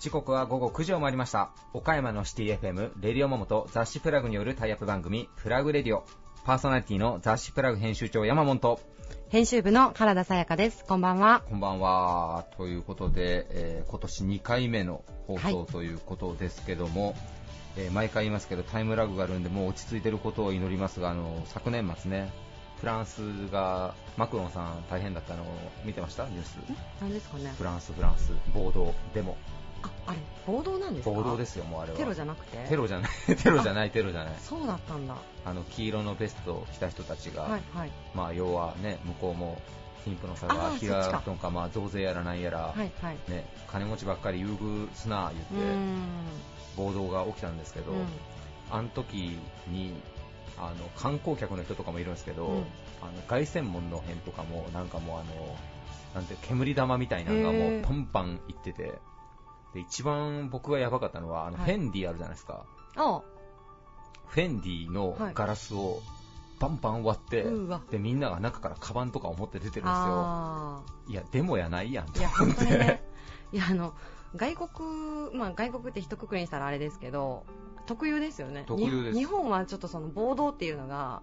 時刻は午後9時を回りました。岡山のシティ FM レディオモモと雑誌プラグによるタイアップ番組プラグレディオ。パーソナリティの雑誌プラグ編集長山本。と編集部の原田さやかです。こんばんは。こんばんは。ということで、えー今年2回目の放送ということですけども、えー毎回言いますけどタイムラグがあるんでもう落ち着いてることを祈りますがあの昨年末ねフランスがマクロンさん大変だったのを見てました？ニュース。何ですかね？フランスフランス。暴動デモあ、あれ、暴動なんですか？暴動ですよもうあれは。テロじゃなくて？テロじゃない。テロじゃないテロじゃない。そうだったんだ。あの黄色のベストを着た人たちが、はいはい。まあ要はね向こうも貧富の差あが開くとかまあ増税やらなんやら、はいはい。ね金持ちばっかり優遇すなう言って。ーん。暴動が起きたんですけど、うん。あの時にあの観光客の人とかもいるんですけど、うん。あの凱旋門の辺とかもなんかもうあのなんて煙玉みたいなのがもうパンパンいっててで一番僕がやばかったのはあのはい。フェンディあるじゃないですか、あ、フェンディのガラスをバンバン割って、うわ。でみんなが中からカバンとかを持って出てるんですよ。あいやデモやないやんー。いや、本当にね。いや、あの、外国、まあ外国って一括りにしたらあれですけど、特有ですよね。特有です。に日本はちょっとその暴動っていうのが、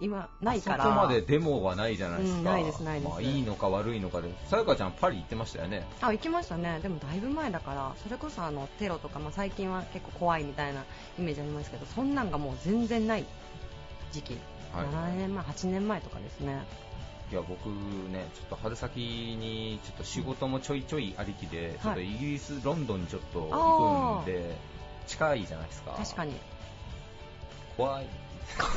今、ないから。そこまでデモはないじゃないですか、うんないですないです。まあ、いいのか悪いのかで。さやかちゃんパリ行ってましたよね。あ行きましたね、でもだいぶ前だから、それこそあのテロとか、まあ、最近は結構怖いみたいなイメージありますけど、そんなんがもう全然ない時期、はい。7年前、8年前とかですね、いや僕ねちょっと春先にちょっと仕事もちょいちょいありきで、ちょっとイギリスロンドンにちょっと行くんで近いじゃないですか。確かに、怖い。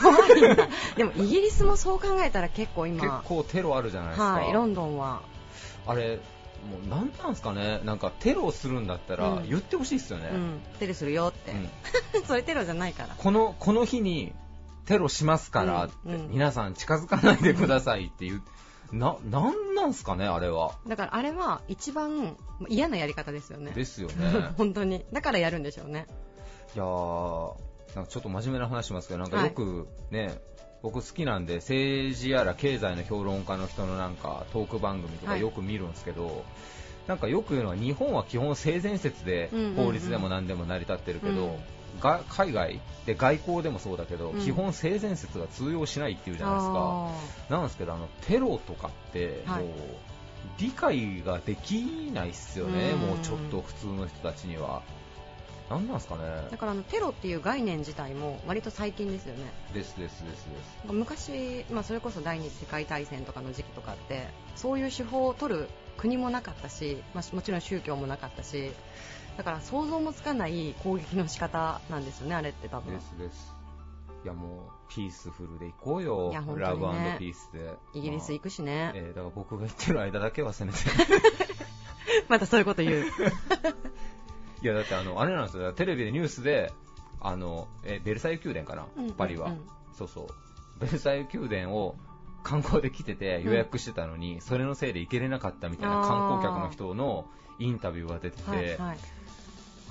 怖いんだ、でもイギリスもそう考えたら結構結今、構テロあるじゃないですか、はい、ロンドンは、あれもう何なんですかね？なんかテロをするんだったらうん。言ってほしいですよね、うん、テロするよって、うん。それテロじゃないから、このこの日にテロしますからって、うん。うん皆さん近づかないでくださいっていう、な、なんなんすかね、あれは。だからあれは一番嫌なやり方ですよね、ですよね。本当に、だからやるんでしょうね。いやー、なんかちょっと真面目な話しますけど、なんかよくね、僕好きなんで、政治やら経済の評論家の人のなんかトーク番組とかはい。よく見るんですけど、なんかよく言うのは日本は基本性善説でうんうんうん。法律でも何でも成り立ってるけど、うんが海外で外交でもそうだけど、うん基本性善説が通用しないっていうじゃないですか。あなんですけど、あのテロとかって、はいもう理解ができないっすよね、うんもうちょっと普通の人たちには。なんなんすかねーだからあのテロっていう概念自体も割と最近ですよね。ですですですです。昔、まあ、それこそ第二次世界大戦とかの時期とかってそういう手法を取る国もなかったし、まあ、もちろん宗教もなかったしだから想像もつかない攻撃の仕方なんですよね、あれって多分。ですです。いやもう、ピースフルで行こうよ。いや、本当ラにね。ブピースで。イギリス行く、くしね、えーだから僕が言ってる間だけはせめて。またそういうこと言う、いやだってあの、あれなんですよ、テレビでニュースで、あの、えーベルサイユ宮殿かな、うんパリは、うん。うんそうそう。ベルサイユ宮殿を観光で来てて予約してたのに、それのせいで行けれなかったみたいな観光客の人のインタビューが出てて、はいはい、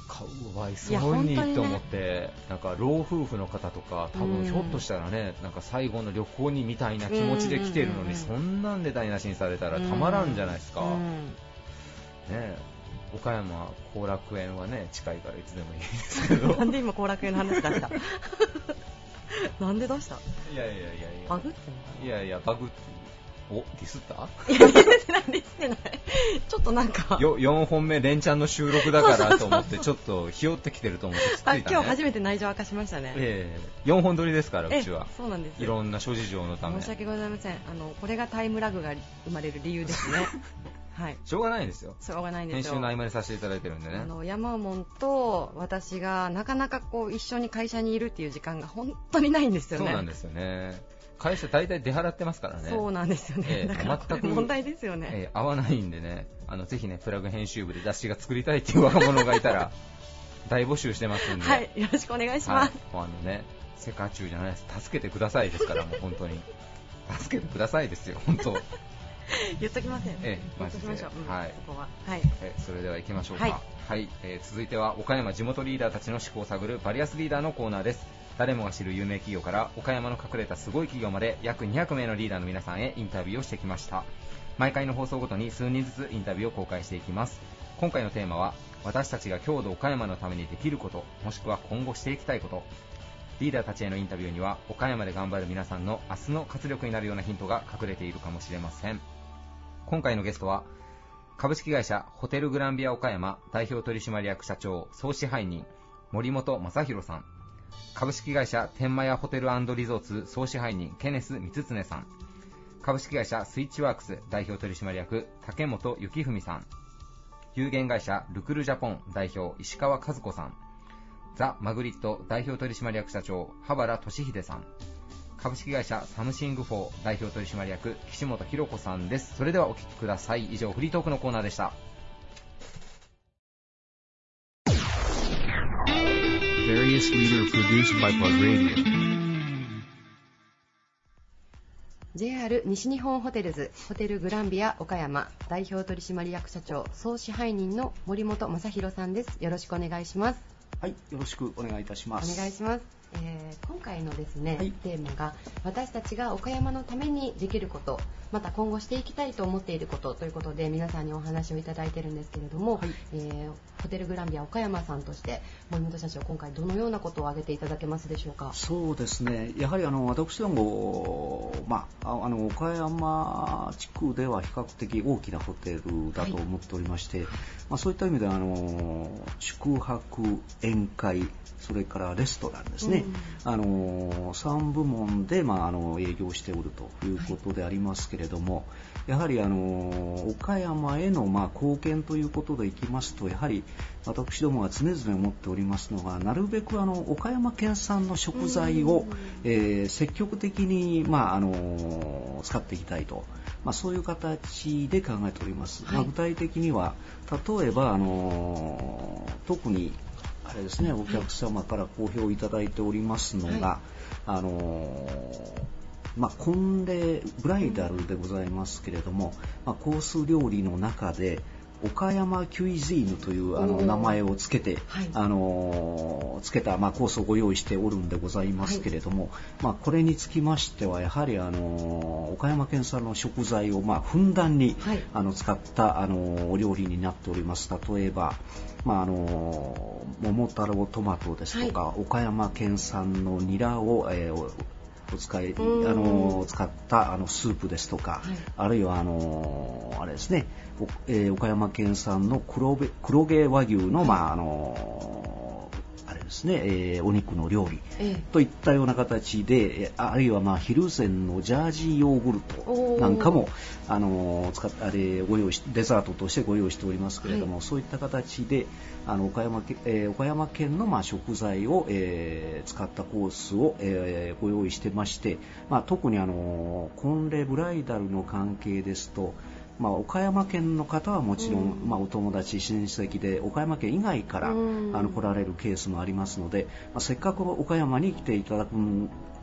かわいそいやう本当にと思って、なんか老夫婦の方とか、多うん分ひょっとしたらね、なんか最後の旅行にみたいな気持ちで来てるのに、そんなんで台無しにされたらたまらんじゃないですか。ね岡山後楽園はね、近いからいつでもいいですけど。なんで今後楽園の話出した？なんで出した？いやいやいやいや。バグっていやいや、バグって、お、ディスった？ないやディスってないディスってないちょっとなんかよ ?4 本目連チャンの収録だからと思って、ちょっとひよってきてると思ってついた、あね。今日初めて内情明かしましたねええ4本撮りですから、うちはえ。そうなんですいろんな諸事情のため。申し訳ございませんあのこれがタイムラグが生まれる理由ですね はいしょうがないですよ。しょうがないんで編すよ集の合間にさせていただいてるんでねあ。の山門と私がなかなかこう一緒に会社にいるっていう時間が本当にないんですよねそうなんですよね。会社大体出払ってますからね。そうなんですよね、ええだからこれ全く問題ですよね、えー合わないんでね、あのぜひね、プラグ編集部で雑誌が作りたいっていう若者がいたら、大募集してますんで、はいよろしくお願いしはい。ます、もうあのね、世界中じゃないです、助けてくださいですから、もう本当に、助けてくださいですよ、本当、言っときません、ええましょう、うんはい。そこは。はい。えそれでは行きましょうか、はい。はい。えー続いては岡山地元リーダーたちの思考を探るバリアスリーダーのコーナーです。誰もが知る有名企業から岡山の隠れたすごい企業まで約200名のリーダーの皆さんへインタビューをしてきました。毎回の放送ごとに数人ずつインタビューを公開していきます。今回のテーマは私たちが郷土岡山のためにできることもしくは今後していきたいこと。リーダーたちへのインタビューには岡山で頑張る皆さんの明日の活力になるようなヒントが隠れているかもしれません。今回のゲストは株式会社ホテルグランビア岡山代表取締役社長総支配人森本正弘さん。株式会社天満屋ホテルリゾーツ総支配人ケネス光常さん。株式会社スイッチワークス代表取締役竹本幸文さん。有限会社ルクルジャポン代表石川和子さん。ザ・マグリット代表取締役社長羽原俊秀さん。株式会社サムシング4代表取締役岸本博子さんです。それではお聞きください。以上フリートークのコーナーでした。JR 西日本ホテルズホテルグランビア岡山代表取締役社長総支配人の森本正弘さんです。よろしくお願いします。はいよろしくお願いいたします。お願いしますえー、今回のですね、はい、テーマが私たちが岡山のためにできることまた今後していきたいと思っていることということで皆さんにお話をいただいてるんですけれども、はい、えー、ホテルグランビア岡山さんとして森本社長今回どのようなことを挙げていただけますでしょうか？そうですね。やはりあの私ども、まあ、あの岡山地区では比較的大きなホテルだと思っておりまして、はい、まあ、そういった意味であの宿泊宴会それからレストランですね、うん、あの3部門で、まあ、あの営業しておるということでありますけれども、はい、やはりあの岡山への、まあ、貢献ということでいきますとやはり私どもが常々思っておりますのがなるべくあの岡山県産の食材を、えー、積極的に、まあ、あの使っていきたいと。まあ、そういう形で考えております、はい、まあ、具体的には例えばあの特にあれですね、お客様から好評いただいておりますのが、はい、あのまあ、婚礼ブライダルでございますけれども、まあ、コース料理の中で、岡山キュイジーヌというあの名前をつけて、はい、あのつけた、まあ、コースをご用意しておるんでございますけれども、はい、まあ、これにつきましてはやはりあの岡山県産の食材を、まあ、ふんだんに、はい、あの使ったあのお料理になっております。例えば、まあ、あの桃太郎トマトですとか、岡山県産のニラを、えーお使い、あの使ったあのスープですとか、はい、あるいはあのあれですね、えー、岡山県産の黒黒毛和牛の、はい、まああのですね、えー、お肉の料理、といったような形で、あるいはまあ昼前のジャージーヨーグルトなんかもあの使っあれご用意しデザートとしてご用意しておりますけれども、はい、そういった形であの岡山県、えー、岡山県のまあ食材を、えー、使ったコースを、えー、ご用意してまして、まあ、特にあの婚礼ブライダルの関係ですとまあ、岡山県の方はもちろん、うん、まあ、お友達、親戚で岡山県以外から、うん、あの来られるケースもありますので、まあ、せっかく岡山に来ていただく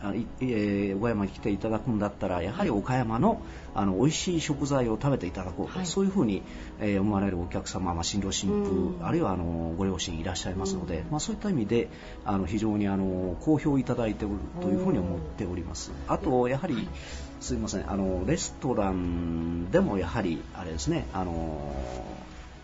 あえー、岡山に来ていただくんだったらやはり岡山のあの美味しい食材を食べていただこうと、はい、そういうふうに、えー、思われるお客様、まあ、新郎新婦、あるいはあのご両親いらっしゃいますので、まあ、そういった意味であの非常にあの好評いただいておるというふうに思っております。あとやはり、すいません。あのレストランでもやはりあれですね。あの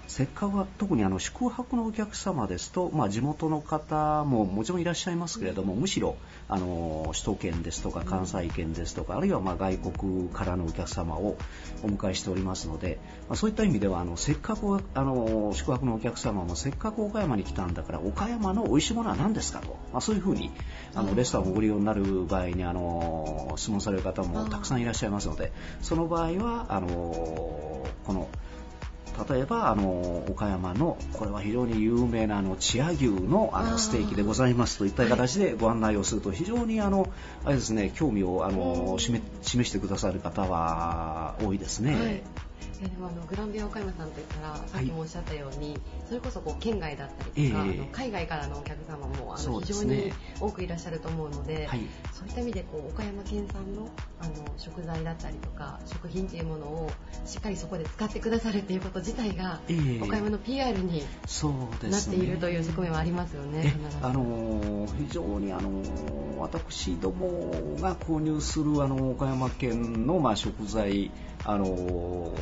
せっかく特にあの宿泊のお客様ですと、まあ、地元の方ももちろんいらっしゃいますけれどもむしろあの首都圏ですとか関西圏ですとかあるいはま外国からのお客様をお迎えしておりますので、まあ、そういった意味ではあのせっかくあの宿泊のお客様もせっかく岡山に来たんだから岡山の美味しいものは何ですかと、まあ、そういうふうにあのレストランをご利用になる場合にあの質問される方もたくさんいらっしゃいますのでその場合はあのこの例えばあの岡山のこれは非常に有名なあの千屋牛のあのステーキでございますといった形でご案内をすると非常にあのあれですね興味をあの示してくださる方は多いですね。はいでもあのグランビア岡山さんといったらさっきもおっしゃったように、はい、それこそこう県外だったりとか、えー、あの海外からのお客様もあの、非常に多くいらっしゃると思うので、はい、そういった意味でこう岡山県産のあの食材だったりとか食品っていうものをしっかりそこで使ってくださるっていうこと自体が、えー、岡山の PR になっているという側面はありますよね。あの非常にあの私どもが購入するあの岡山県のまあ食材あの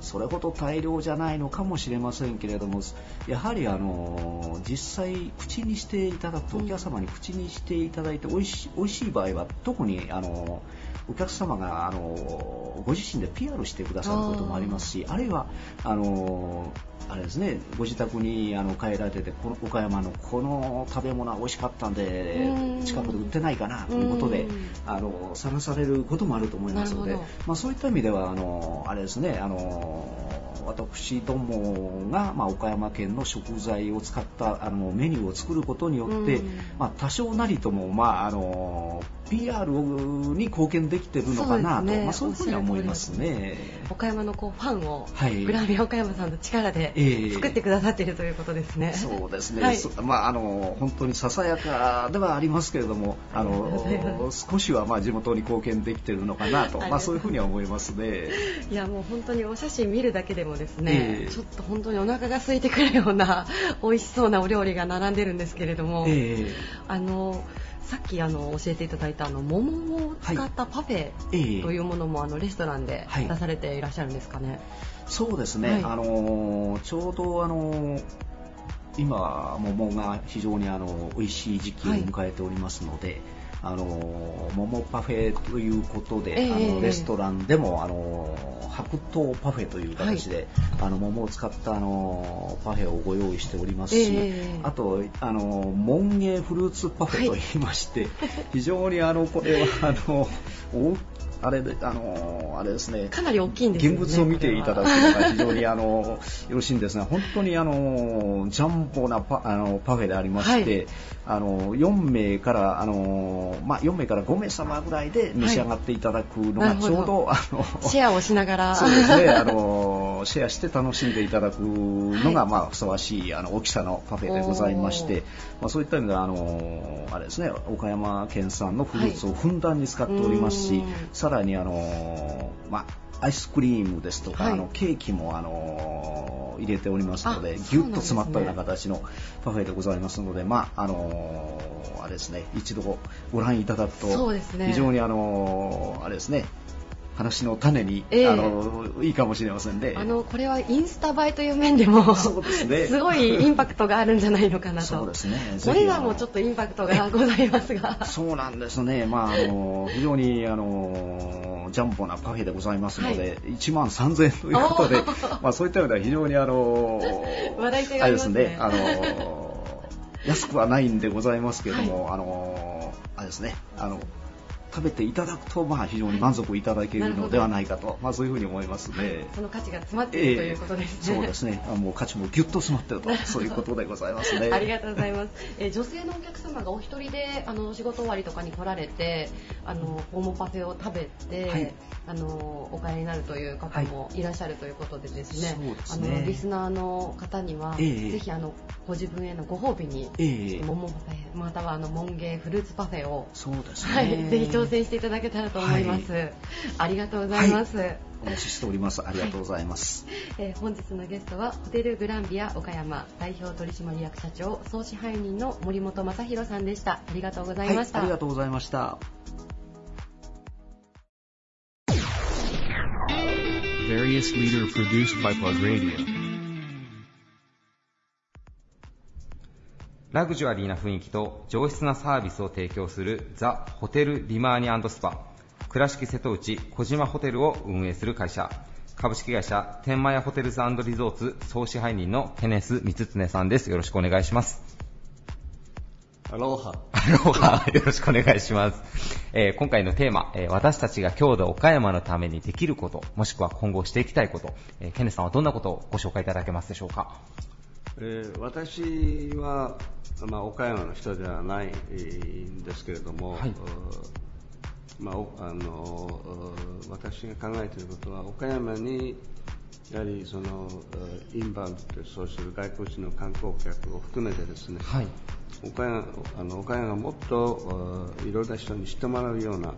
それほど大量じゃないのかもしれませんけれどもやはりあの実際口にしていただくとお客様に口にしていただいて美味しい美味しい場合は特にあのお客様があのご自身で PR してくださることもありますしあるいはあのあれですねご自宅にあの帰られててこの岡山のこの食べ物は美味しかったんで近くで売ってないかなということであの探されることもあると思いますので、まあ、そういった意味ではあのあれですねあの私どもが、まあ、岡山県の食材を使ったあのメニューを作ることによって、まあ、多少なりとも、まあ、あの PR に貢献できてるのかなと、ね、まあ、そういうふうに思いますね。岡山のこうファンを、はい、グラビア岡山さんの力で作ってくださっているということですね、えー、そうですね、はい、まあ、あの本当にささやかではありますけれどもあの少しはまあ地元に貢献できてるのかなと、まあ、そういうふうには思いますね。いやもう本当にお写真見るだけでもですね、えー、ちょっと本当にお腹が空いてくるような美味しそうなお料理が並んでるんですけれども、えー、あのさっきあの教えていただいたあの桃を使ったパフェというものも、あのレストランで出されていらっしゃるんですかね？はい、そうですね、はい、あのちょうどあの今桃が非常にあの美味しい時期を迎えておりますので、はいあの桃パフェということで、えー、あのレストランでもあの白桃パフェという形で、はい、あの桃を使ったあのパフェをご用意しておりますし、えー、あとあのモンゲフルーツパフェといいまして、はい、非常にあのこれはあのあれで、あのあれですね。かなり大きいんですね。現物を見ていただくのが非常にあのよろしいんですが、本当にあのジャンボなパあのパフェでありまして、はい、あの4名からあのまあ4名から5名様ぐらいで召し上がっていただくのがちょうど、はい、あのシェアをしながらそうですねあの シェアして楽しんでいただくのが、はい、まあふさわしいあの大きさのパフェでございまして、まあそういった意味であのあれですね岡山県産のフルーツをふんだんに使っておりますし、さらにあのまあアイスクリームですとか、はい、あのケーキもあの入れておりますので、ぎゅっと詰まったような形のパフェでございますので、まああのあれですね、一度ご覧いただくと、非常にあのあれですね、話の種に、えー、あのいいかもしれませんね。あのこれはインスタ映えという面でもそうですね。すごいインパクトがあるんじゃないのかなと。そうですね。これはもうちょっとインパクトがございますが。そうなんですね。まああの非常にあのジャンボなパフェでございますので、はい、1万3000円ということで、まあそういった意味では非常にあの話題性がありますね。あの安くはないんでございますけれども、はい、あのあれですね。あの食べていただくと、まあ、非常に満足いただけるのではないかと、まあ、そういうふうに思いますね。その価値が詰まっている、えー、ということですね。そうですね。もう価値もぎゅっと詰まっていると、そういうことでございますね。ありがとうございます。えー、女性のお客様がお一人で、あの、仕事終わりとかに来られて、あの、ホームパフェを食べて、はい、あの、お帰りになるという方もいらっしゃるということでですね、はい、すねあの、リスナーの方には、えー、ぜひ、あの、ご自分へのご褒美に、えー、桃パフェ、または、あの、モンゲーフルーツパフェを、そうですね。はい、ぜひ挑戦していただけたらと思います。はい、ありがとうございます。はいお待ちしております。ありがとうございます。はい、えー、本日のゲストはホテルグランビア岡山代表取締役社長総支配人の森本正弘さんでした。ありがとうございました。はい、ありがとうございました。Various leader produced by Plug Radio. ラグジュアリーな雰囲気と上質なサービスを提供するザ・ホテルリマーニスパ倉敷瀬戸内小島ホテルを運営する会社株式会社天満屋ホテルズリゾーツ総支配人のケネス光常さんですよろしくお願いしますアロハ。アロハ。よろしくお願いします。えー、今回のテーマ、えー、私たちが郷土岡山のためにできること、もしくは今後していきたいこと、えー、ケネスさんはどんなことをご紹介いただけますでしょうか？えー、私は、まあ、岡山の人ではないんですけれども、はい、まあ、あの私が考えていることは岡山にやはりそのインバウンドとそうする外国人の観光客を含めてですね、はい、岡山あの岡山がもっといろいろな人に知ってもらうような、はい、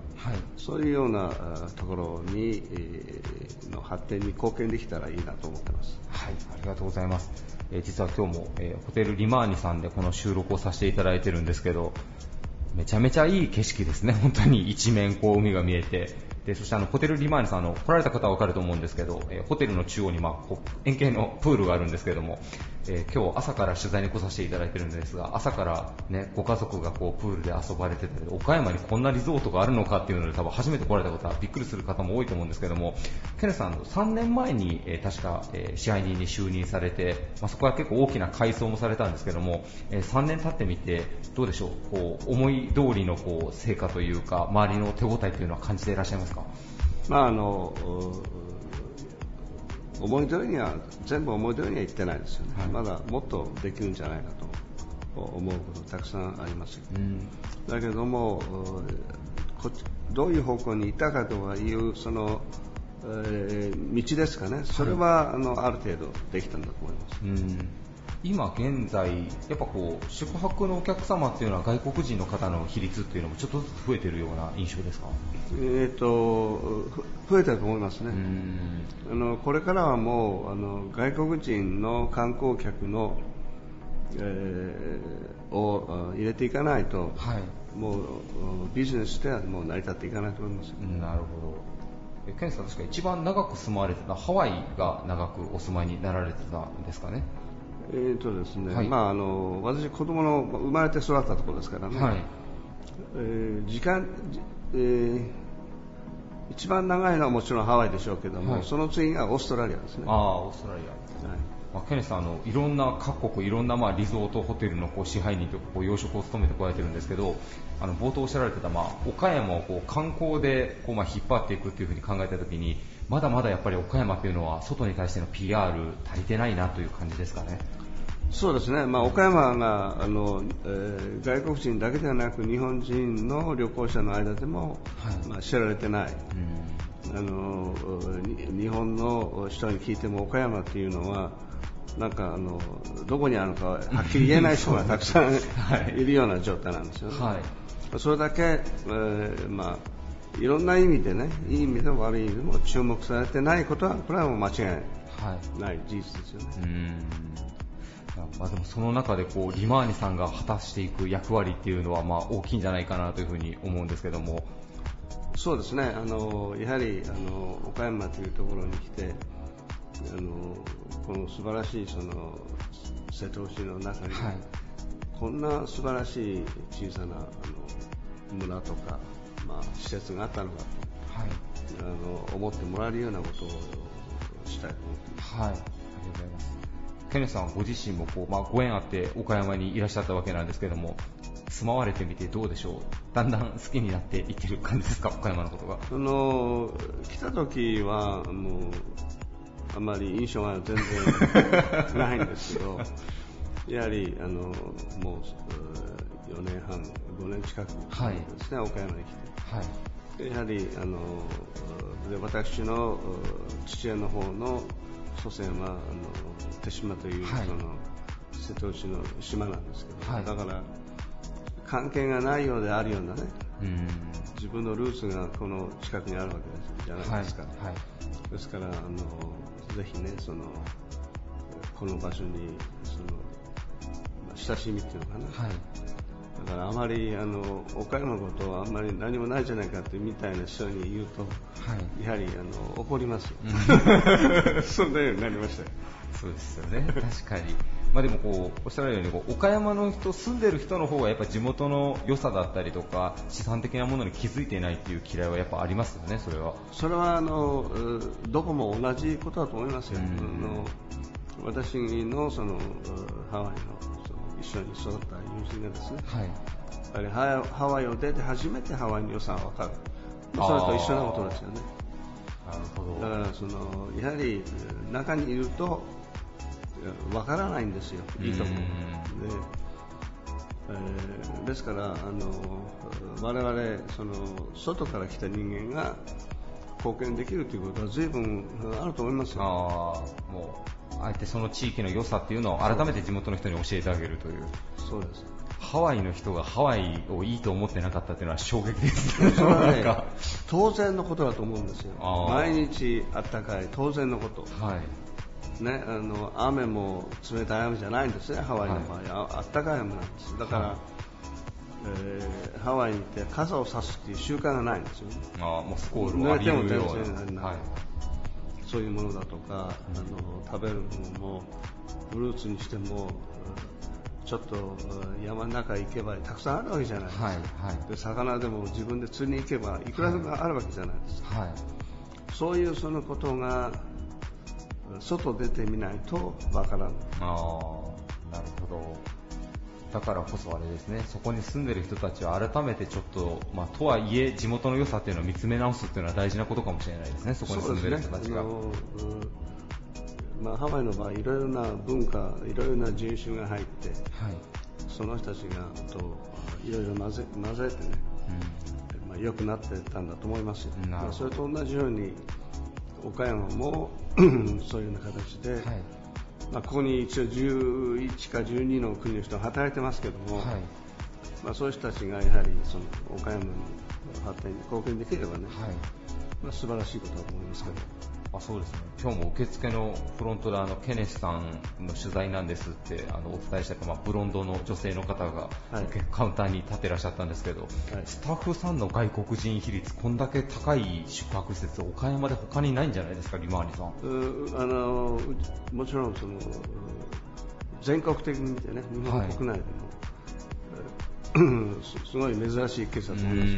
そういうようなところに、えー、の発展に貢献できたらいいなと思ってます。はい、ありがとうございます。えー、実は今日も、えー、ホテルリマーニさんでこの収録をさせていただいてるんですけど、めちゃめちゃいい景色ですね、本当に一面こう海が見えて、でそしてあのホテルリマーニさんあの来られた方は分かると思うんですけど、えー、ホテルの中央に、まあ、円形のプールがあるんですけども、えー、今日朝から取材に来させていただいてるんですが朝から、ね、ご家族がこうプールで遊ばれてて岡山にこんなリゾートがあるのかっていうので多分初めて来られた方はびっくりする方も多いと思うんですけどもケネさん3年前に、えー、確か、え、支配人に就任されて、まあ、そこは結構大きな改装もされたんですけども、え、3年経ってみてどうでしょうこう思い通りのこう成果というか周りの手応えというのは感じていらっしゃいますか？まああの思い通りには全部思い通りにはいってないですよね、はい、まだもっとできるんじゃないかと思うことたくさんあります、うん、だけどもどういう方向に行ったかというその、えー、道ですかね。それは、はい、あのある程度できたんだと思います、うん今現在、やっぱこう宿泊のお客様っていうのは外国人の方の比率っていうのもちょっとずつ増えてるような印象ですか？えっ、ー、と増えたと思いますね。あのこれからはもうあの外国人の観光客の、えー、を入れていかないと、はい、もうビジネスではもう成り立っていかないと思います。なるほど。ケンさん確か一番長く住まわれてたハワイが長くお住まいになられてたんですかね？えーとですね、はい、まあ、あの私、子供の生まれて育ったところですからね、はい、えー、時間、えー、一番長いのはもちろんハワイでしょうけども、はい、その次がオーストラリアですね。あオーストラリア、はいまあ、ケネさんあの、いろんな各国、いろんなまあリゾートホテルのこう支配人とこう養殖を務めてこられてるんですけど、あの冒頭おっしゃられてた、まあ、岡山をこう観光でこうまあ引っ張っていくというふうに考えたときに、まだまだやっぱり岡山というのは外に対しての PR 足りてないなという感じですかね。そうですね、まあ、岡山があの、えー、外国人だけではなく日本人の旅行者の間でも、はい、まあ、知られてない、うん、あの日本の人に聞いても岡山っていうのはなんかあのどこにあるのかはっきり言えない人がたくさんい。るような状態なんですよね。はい、それだけ、えー、まあいろんな意味でね、いい意味でも悪い意味でも注目されてないことは、これはもう間違いない。事実ですよね。まあ、でもその中でこうリマーニさんが果たしていく役割っていうのはまあ大きいんじゃないかなというふうに思うんですけども。そうですね。あのやはりあの岡山というところに来てあのこの素晴らしいその瀬戸内の中に、はい、こんな素晴らしい小さなあの村とか、まあ、施設があったのかと、はい、あの思ってもらえるようなことをしたいと思っています。はい。ケネさんご自身もこう、まあ、ご縁あって岡山にいらっしゃったわけなんですけども住まわれてみてどうでしょう？だんだん好きになっていってる感じですか？岡山のことが。あの来た時はもうあまり印象が全然ないんですけどやはりあのもう4年半5年近くですね、はい、岡山に来て、はい、やはりあので私の父親の方の祖先はあの手島という、はい、その瀬戸内の島なんですけど、はい、だから関係がないようであるようなね、自分のルーツがこの近くにあるわけじゃないですか、はい。はい、ですからあのぜひねそのこの場所にその、まあ、親しみっていうのかな、はい。だからあまりあの岡山のことはあんまり何もないじゃないかってみたいな人に言うと、はい、やはりあの怒りますよ、そんなようになりましたそうですよね。確かにまあでもこうおっしゃるようにこう岡山の人住んでる人の方がやっぱ地元の良さだったりとか資産的なものに気づいていないっていう嫌いはやっぱありますよねそれは。それはあのどこも同じことだと思いますよ、あの私のそのハワイの一緒に育った友人がですね、はい、やはりハワイを出て初めてハワイの良さが分かる、まあ、それと一緒なことですよね。なるほど。だからそのやはり中にいると分からないんですよ、いいとこでえー、ですからあの我々その外から来た人間が貢献できるということは随分あると思いますよ。あもうあえてその地域の良さっていうのを改めて地元の人に教えてあげるという。そうです。ハワイの人がハワイをいいと思ってなかったっていうのは 衝撃ですね。それはね当然のことだと思うんですよ。毎日あったかい当然のこと。はい。ね、あの雨も冷たい雨じゃないんですね、ハワイの場合、は。い、あったかい雨なんです、だから、はい、えー、ハワイに行って傘を差すっていう習慣がないんですよ、あもうスコールを浴びるような、はい、そういうものだとか、あの食べるものもフルーツにしてもちょっと山の中行けばたくさんあるわけじゃないですか、はいはい、で魚でも自分で釣りに行けばいくらでもあるわけじゃないですか、はい、そういうそのことが外出てみないとわからないあなるほど。だからこそあれですねそこに住んでる人たちは改めてちょっと、まあ、とはいえ地元の良さっていうのを見つめ直すっていうのは大事なことかもしれないですねそこに住んでる人たちが。まあ、ハワイの場合いろいろな文化いろいろな人種が入って、はい、その人たちがといろいろ混ぜ混ぜてね、うん。まあ、良くなってたんだと思いますよ、まあ、それと同じように岡山もそういうような形で、はい。まあ、ここに一応11か12の国の人が働いてますけども、はい。まあ、そういう人たちがやはりその岡山の発展に貢献できればね、はい。まあ、素晴らしいことだと思いますけど。あそうですね。今日も受付のフロントであのケネスさんの取材なんですってあのお伝えしたまあ、ブロンドの女性の方が、はい、カウンターに立ってらっしゃったんですけど、はい、スタッフさんの外国人比率こんだけ高い宿泊施設岡山で他にないんじゃないですかリマーニさん。あのもちろんその全国的に見てね日本国内でも、はい、すごい珍しいケースだと思います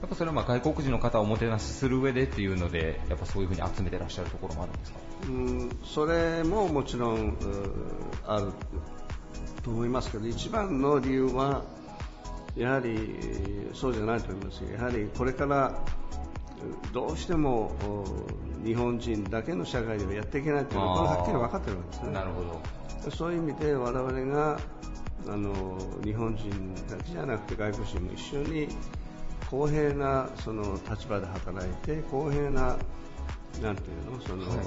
やっぱそれはまあ外国人の方をおもてなしする上でっていうので、やっぱそういうふうに集めてらっしゃるところもあるんですか？うん。それももちろんあると思いますけど、一番の理由は、やはりそうじゃないと思いますやはりこれからどうしても日本人だけの社会ではやっていけないというのははっきり分かってるわけですね。なるほど。そういう意味で我々があの日本人だけじゃなくて外国人も一緒に公平なその立場で働いて公平ななんていうのその、はい、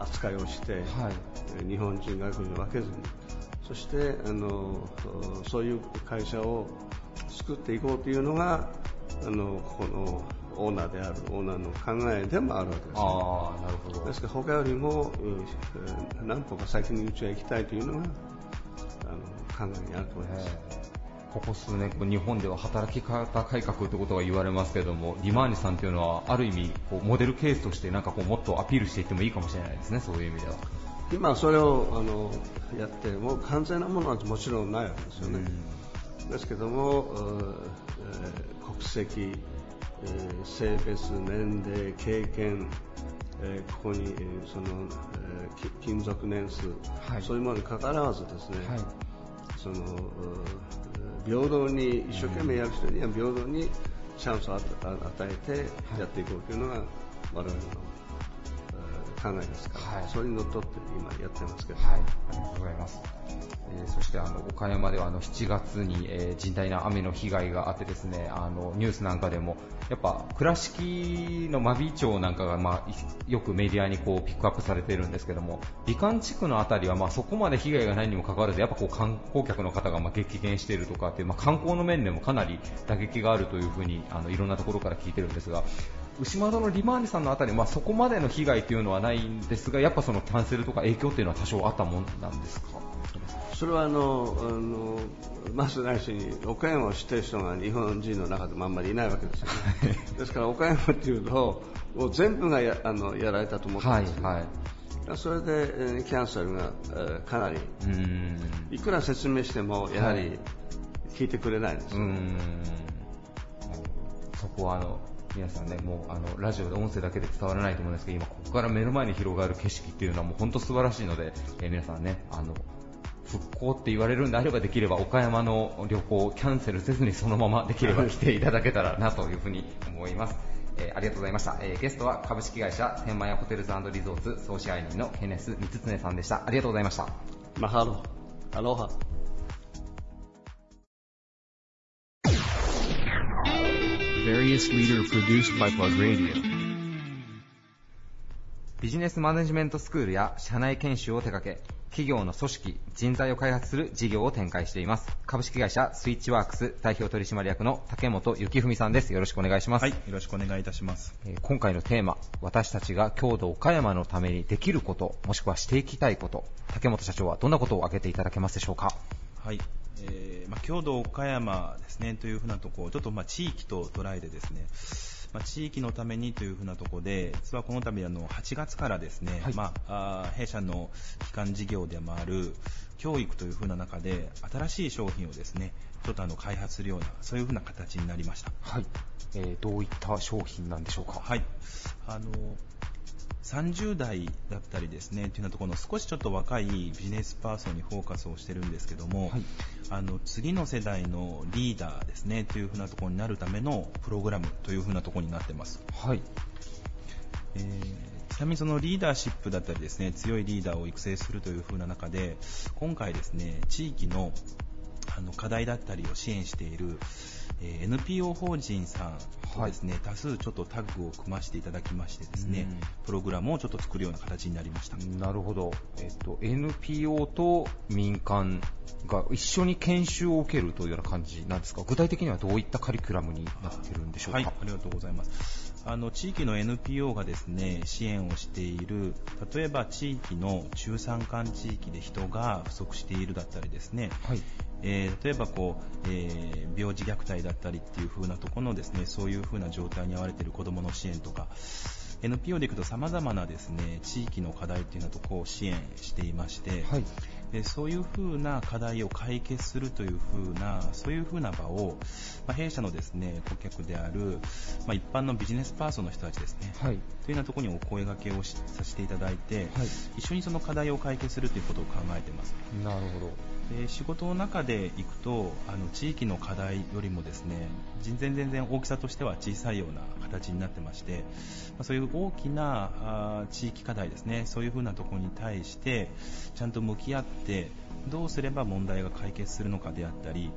扱いをして、はい、日本人、外国人分けずにそしてあのそういう会社を作っていこうというのがあのここのオーナーであるオーナーの考えでもあるわけです、ね、あなるほどですから他よりも何歩か先にうちは行きたいというのがあの考えにあると思います。ここ数年、日本では働き方改革ということが言われますけれども、リマーニさんというのは、ある意味、こうモデルケースとしてなんかこうもっとアピールしていってもいいかもしれないですね、そういう意味では。今、それをあのやって、もう完全なものはもちろんないわけですよね。ですけども、えー、国籍、えー、性別、年齢、経験、えー、ここに、えー、その、えー、勤続年数、はい、そういうものにかかわらずですね、はい、その平等に一生懸命やる人には平等にチャンスを与えてやっていこうというのが我々の考えですから、はい、それにのっとって今やってますけど、はい、ありがとうございます。えー、そしてあの岡山ではあの7月に、えー、甚大な雨の被害があってですねあのニュースなんかでもやっぱ倉敷の真備町なんかが、まあ、よくメディアにこうピックアップされているんですけども美観地区の辺りは、まあ、そこまで被害がないにもかかわらずやっぱこう観光客の方がまあ激減しているとかっていう、まあ、観光の面でもかなり打撃があるというふうにあのいろんなところから聞いてるんですが牛窓のリマーニさんのあたり、まあ、そこまでの被害というのはないんですがやっぱそのキャンセルとか影響というのは多少あったもんなんですか？それはあのあのまずないしに岡山を知っている人が日本人の中でもあんまりいないわけですよ、ね、ですから岡山っていうともう全部がやあのやられたと思ってます、はいはい。それで、えキャンセルが、えかなり。いくら説明してもやはり聞いてくれないんです、ね、そこはあの皆さんね、もうあのラジオで音声だけで伝わらないと思うんですけど、今ここから目の前に広がる景色っていうのはもう本当素晴らしいので、えー、皆さんね、あの復興って言われるんであればできれば岡山の旅行をキャンセルせずにそのままできれば来ていただけたらなというふうに思います。えー、ありがとうございました、えー、ゲストは株式会社天満屋ホテルズリゾーツ総支配人のケネス・光常さんでした。ありがとうございました。マハロ。アロハ。ビジネスマネジメントスクールや社内研修を手掛け企業の組織、人材を開発する事業を展開しています。株式会社スイッチワークス代表取締役の竹本幸文さんです。よろしくお願いします。はい、よろしくお願いいたします。えー、今回のテーマ、私たちが郷土岡山のためにできること、もしくはしていきたいこと、竹本社長はどんなことを挙げていただけますでしょうか。はい、えー、まあ、郷土岡山ですねというふうなところ、ちょっとまあ地域と捉えてですね、まあ、地域のためにというふうなところで、実はこの度あの8月からですね、はい、まあ、あ弊社の基幹事業でもある教育というふうな中で新しい商品をですね、ちょっとあの開発するようなそういうふうな形になりました。はい。えー、どういった商品なんでしょうか？はい。あの30代だったりですねというようなところの少しちょっと若いビジネスパーソンにフォーカスをしてるんですけども、はい、あの次の世代のリーダーですねというふうなところになるためのプログラムというふうなところになってます。はい。えー、ちなみにそのリーダーシップだったりですね強いリーダーを育成するというふうな中で今回ですね地域のあの課題だったりを支援しているえ NPO 法人さんとですね、はい、多数ちょっとタッグを組ませていただきましてですね、プログラムをちょっと作るような形になりました。なるほど、えっと、NPO と民間が一緒に研修を受けるというような感じなんですか？具体的にはどういったカリキュラムになってるんでしょうか？はいありがとうございますあの地域の NPO がですね支援をしている例えば地域の中山間地域で人が不足しているだったりですね、はい。えー、例えばこう、えー、病児虐待だったりっていう風なところのですねそういう風な状態に遭われている子どもの支援とか NPO でいくと様々なですね地域の課題っていうようなところを支援していまして、はい、でそういうふうな課題を解決するというふうなそういうふうな場を、まあ、弊社のですね顧客である、まあ、一般のビジネスパーソンの人たちですね、はい、というようなところにお声掛けをさせていただいて、はい、一緒にその課題を解決するということを考えています。なるほどで仕事の中でいくとあの地域の課題よりもですね全然全然大きさとしては小さいような形になってまして、まそういう大きなあ地域課題ですねそういうふうなところに対してちゃんと向き合ってどうすれば問題が解決するのかであったり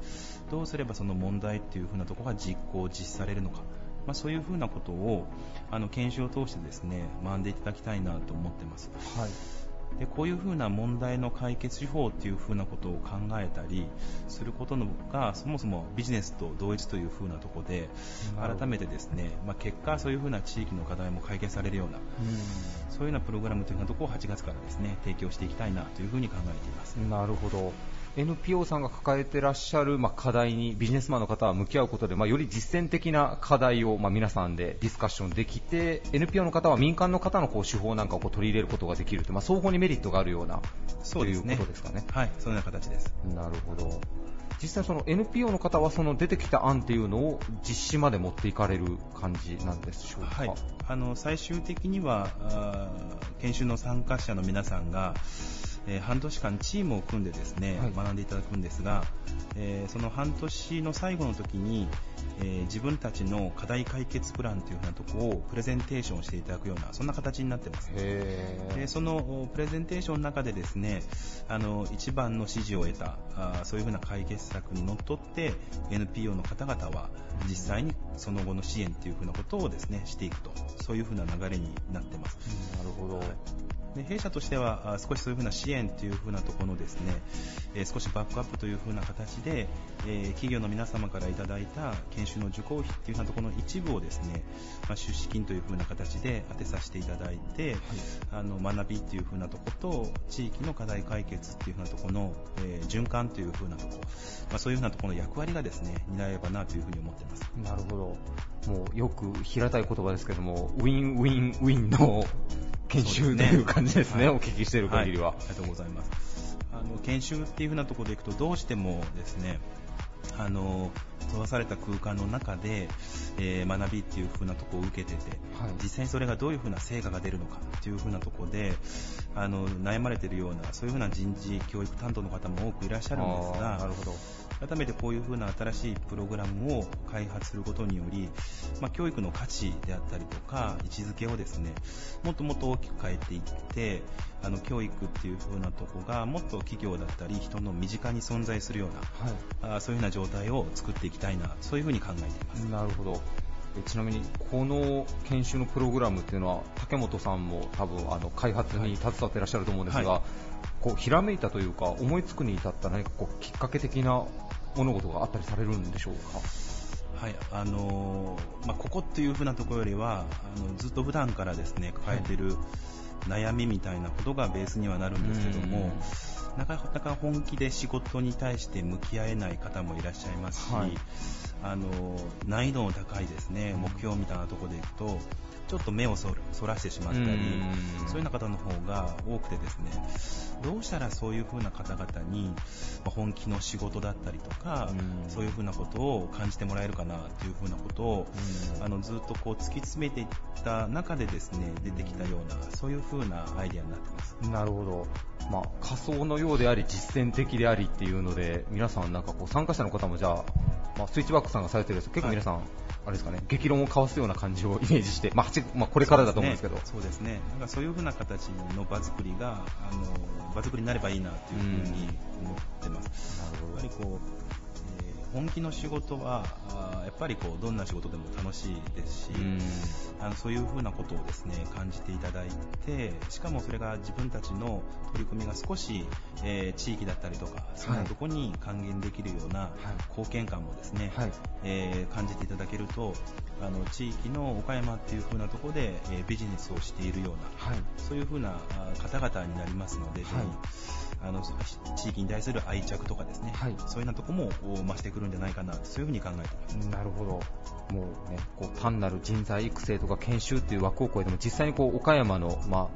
どうすればその問題っていうふうなところが実行実施されるのかまあ、そういうふうなことをあの研修を通してですね学んでいただきたいなと思ってます。はいでこういうふうな問題の解決手法っていうふうなことを考えたりすることのがそもそもビジネスと同一というふうなところで改めてですね、まあ、結果そういうふうな地域の課題も解決されるような、うそういうようなプログラムというようなところを8月からですね提供していきたいなというふうに考えています。なるほど NPO さんが抱えてらっしゃる、まあ、課題にビジネスマンの方は向き合うことで、まあ、より実践的な課題を、まあ、皆さんでディスカッションできて NPO の方は民間の方のこう手法なんかをこう取り入れることができるという、まあ、双方にメリットがあるようなそうですねということですかね。はい、そのような形です。なるほど。実際その NPO の方はその出てきた案っていうのを実施まで持っていかれる感じなんでしょうか、はい、あの最終的には研修の参加者の皆さんがえー、半年間チームを組んでですね、はい、学んでいただくんですが、えー、その半年の最後の時に、えー、自分たちの課題解決プランというふうなところをプレゼンテーションしていただくようなそんな形になってます。でそのプレゼンテーションの中でですねあの一番の支持を得たあそういうふうな解決策にのっとって NPO の方々は実際にその後の支援というふうなことをですねしていくと。そういうふうな流れになってます。なるほど、はい。で弊社としては少しそういうふうな支援というふうなところのですね、え少しバックアップというふうな形で、え企業の皆様からいただいた研修の受講費というふうなところの一部をですね、まあ、出資金というふうな形で当てさせていただいて、はい、あの学びというふうなところと地域の課題解決というふうなところの、えー、循環というふうなところ、まあ、そういうふうなところの役割がですね担えばなというふうに思っています。なるほど。もうよく平たい言葉ですけども、ウィンウィンウィンの研修という感じですね、はい、お聞きしている限りは、はい、ありがとうございます。あの研修っていう風なところでいくとどうしてもですねあの閉ざされた空間の中で、えー、学びっていう風なところを受けてて、はい、実際にそれがどういう風な成果が出るのかっていう風なところであの悩まれているようなそういう風な人事教育担当の方も多くいらっしゃるんですがなるほど改めてこういう風な新しいプログラムを開発することにより、まあ、教育の価値であったりとか位置づけをですねもっともっと大きく変えていってあの教育っていう風なとこがもっと企業だったり人の身近に存在するような、はい、あそういう風な状態を作っていきたいなそういう風に考えています。なるほど。ちなみにこの研修のプログラムっていうのは竹本さんも多分あの開発に携わっていらっしゃると思うんですが、はい。こうひらめいたというか思いつくに至った何かこうきっかけ的な物事があったりされるんでしょうか？はいあのー、まあ、ここっていう風なところよりはあのずっと普段からですね抱えている悩みみたいなことがベースにはなるんですけども、なかなか本気で仕事に対して向き合えない方もいらっしゃいますし、はい、あの難易度の高いですね目標みたいなところでいくとちょっと目をそらしてしまったり、そういうような方の方が多くてですね、どうしたらそういう風な方々に本気の仕事だったりとか、そういう風なことを感じてもらえるかなという風なことを、あのずっとこう突き詰めていった中でですね、出てきたような、そういう風なアイデアになってます。なるほど。まあ、仮想のようであり実践的でありっていうので皆さんなんかこう参加者の方もじゃあ、まあ、スイッチバックさんがされてるやつ結構皆さん、はいあれですかね、激論を交わすような感じをイメージして、まあ、まあ、これからだと思うんですけど。そうですね。なんかそういう風な形の場作りが、あの、場作りになればいいなというふうに思ってます。なるほど。やっぱりこう、本気の仕事はやっぱりこうどんな仕事でも楽しいですし、あのそういうふうなことをですね感じていただいてしかもそれが自分たちの取り組みが少し、えー、地域だったりとかそんなとこに還元できるような貢献感もですね、はい、えー、感じていただけるとあの地域の岡山っていう風なところで、えー、ビジネスをしているような、はい、そういう風な方々になりますので、はいあの地域に対する愛着とかですね、はい、そういうようなところも増してくるんじゃないかなそういうふうに考えてます。なるほど。もうねこう単なる人材育成とか研修っていう枠を超えても実際にこう岡山の、まあ、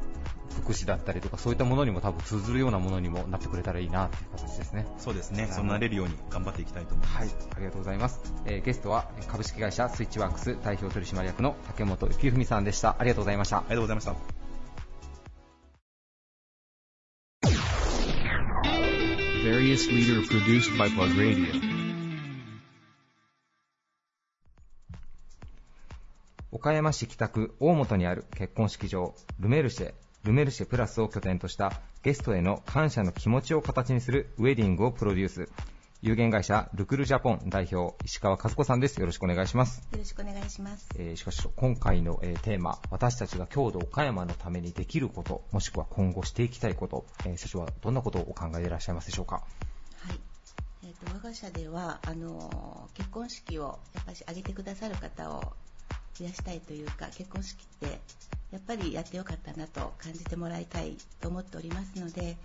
福祉だったりとかそういったものにも多分通ずるようなものにもなってくれたらいいなという形ですね。そうですね。そうなれるように頑張っていきたいと思います、はい、ありがとうございます、えー、ゲストは株式会社スイッチワークス代表取締役の竹本幸文さんでした。ありがとうございました。ありがとうございました岡山市北区大本にある結婚式場ルメルシェルメルシェプラスを拠点としたゲストへの感謝の気持ちを形にするウェディングをプロデュース有限会社ルクルジャポン代表石川和子さんです。よろしくお願いします。よろしくお願いします、えー、しかし今回の、えー、テーマ私たちが郷土岡山のためにできることもしくは今後していきたいこと、えー、社長はどんなことをお考えでいらっしゃいますでしょうか？はい、えーと、我が社ではあの結婚式をやっぱり挙げてくださる方を増やしたいというか結婚式ってやっぱりやってよかったなと感じてもらいたいと思っておりますので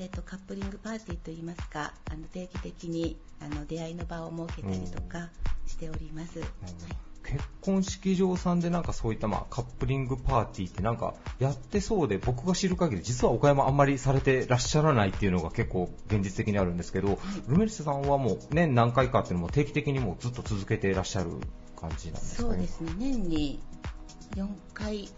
えーと、カップリングパーティーといいますかあの定期的にあの出会いの場を設けたりとかしております、はい、結婚式場さんでなんかそういったまあカップリングパーティーってなんかやってそうで僕が知る限り実は岡山あんまりされてらっしゃらないっていうのが結構現実的にあるんですけど、はい、ルメルセさんはもう年何回かっていうのも定期的にもずっと続けていらっしゃる感じなんですかね。そうですね。年に4回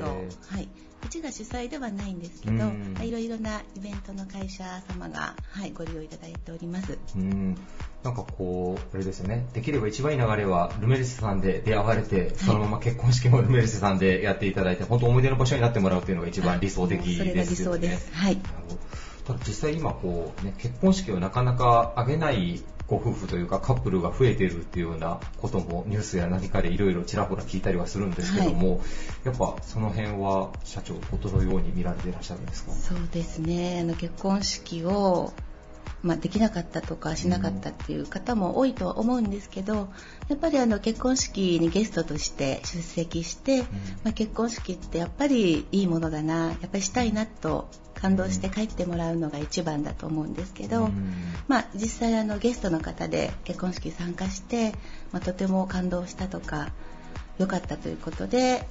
ほど、はい、うちが主催ではないんですけど、いろいろなイベントの会社様が、はい、ご利用いただいております。うん。なんかこう、あれですよね、できれば一番いい流れは、ルメルセさんで出会われて、そのまま結婚式もルメルセさんでやっていただいて、本当思い出の場所になってもらうというのが一番理想的ですよね。それが理想です。はい。ただ実際今こう、ね、結婚式をなかなか挙げないご夫婦というかカップルが増えているっていうようなこともニュースや何かでいろいろちらほら聞いたりはするんですけども、はい、やっぱその辺は社長どのように見られていらっしゃるんですか？そうですね。あの結婚式をまあ、できなかったとかしなかったっていう方も多いとは思うんですけどやっぱりあの結婚式にゲストとして出席して、まあ、結婚式ってやっぱりいいものだなやっぱりしたいなと感動して帰ってもらうのが一番だと思うんですけど、まあ、実際あのゲストの方で結婚式参加して、まあ、とても感動したとか良かったということで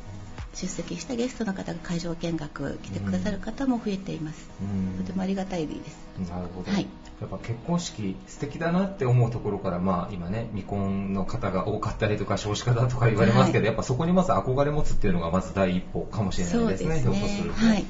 出席したゲストの方が会場見学来てくださる方も増えています、とてもありがたいです。なるほど、はい、やっぱ結婚式素敵だなって思うところから、まあ、今ね未婚の方が多かったりとか少子化だとか言われますけど、はい、やっぱそこにまず憧れ持つっていうのがまず第一歩かもしれないですね、ひょっとすると。はい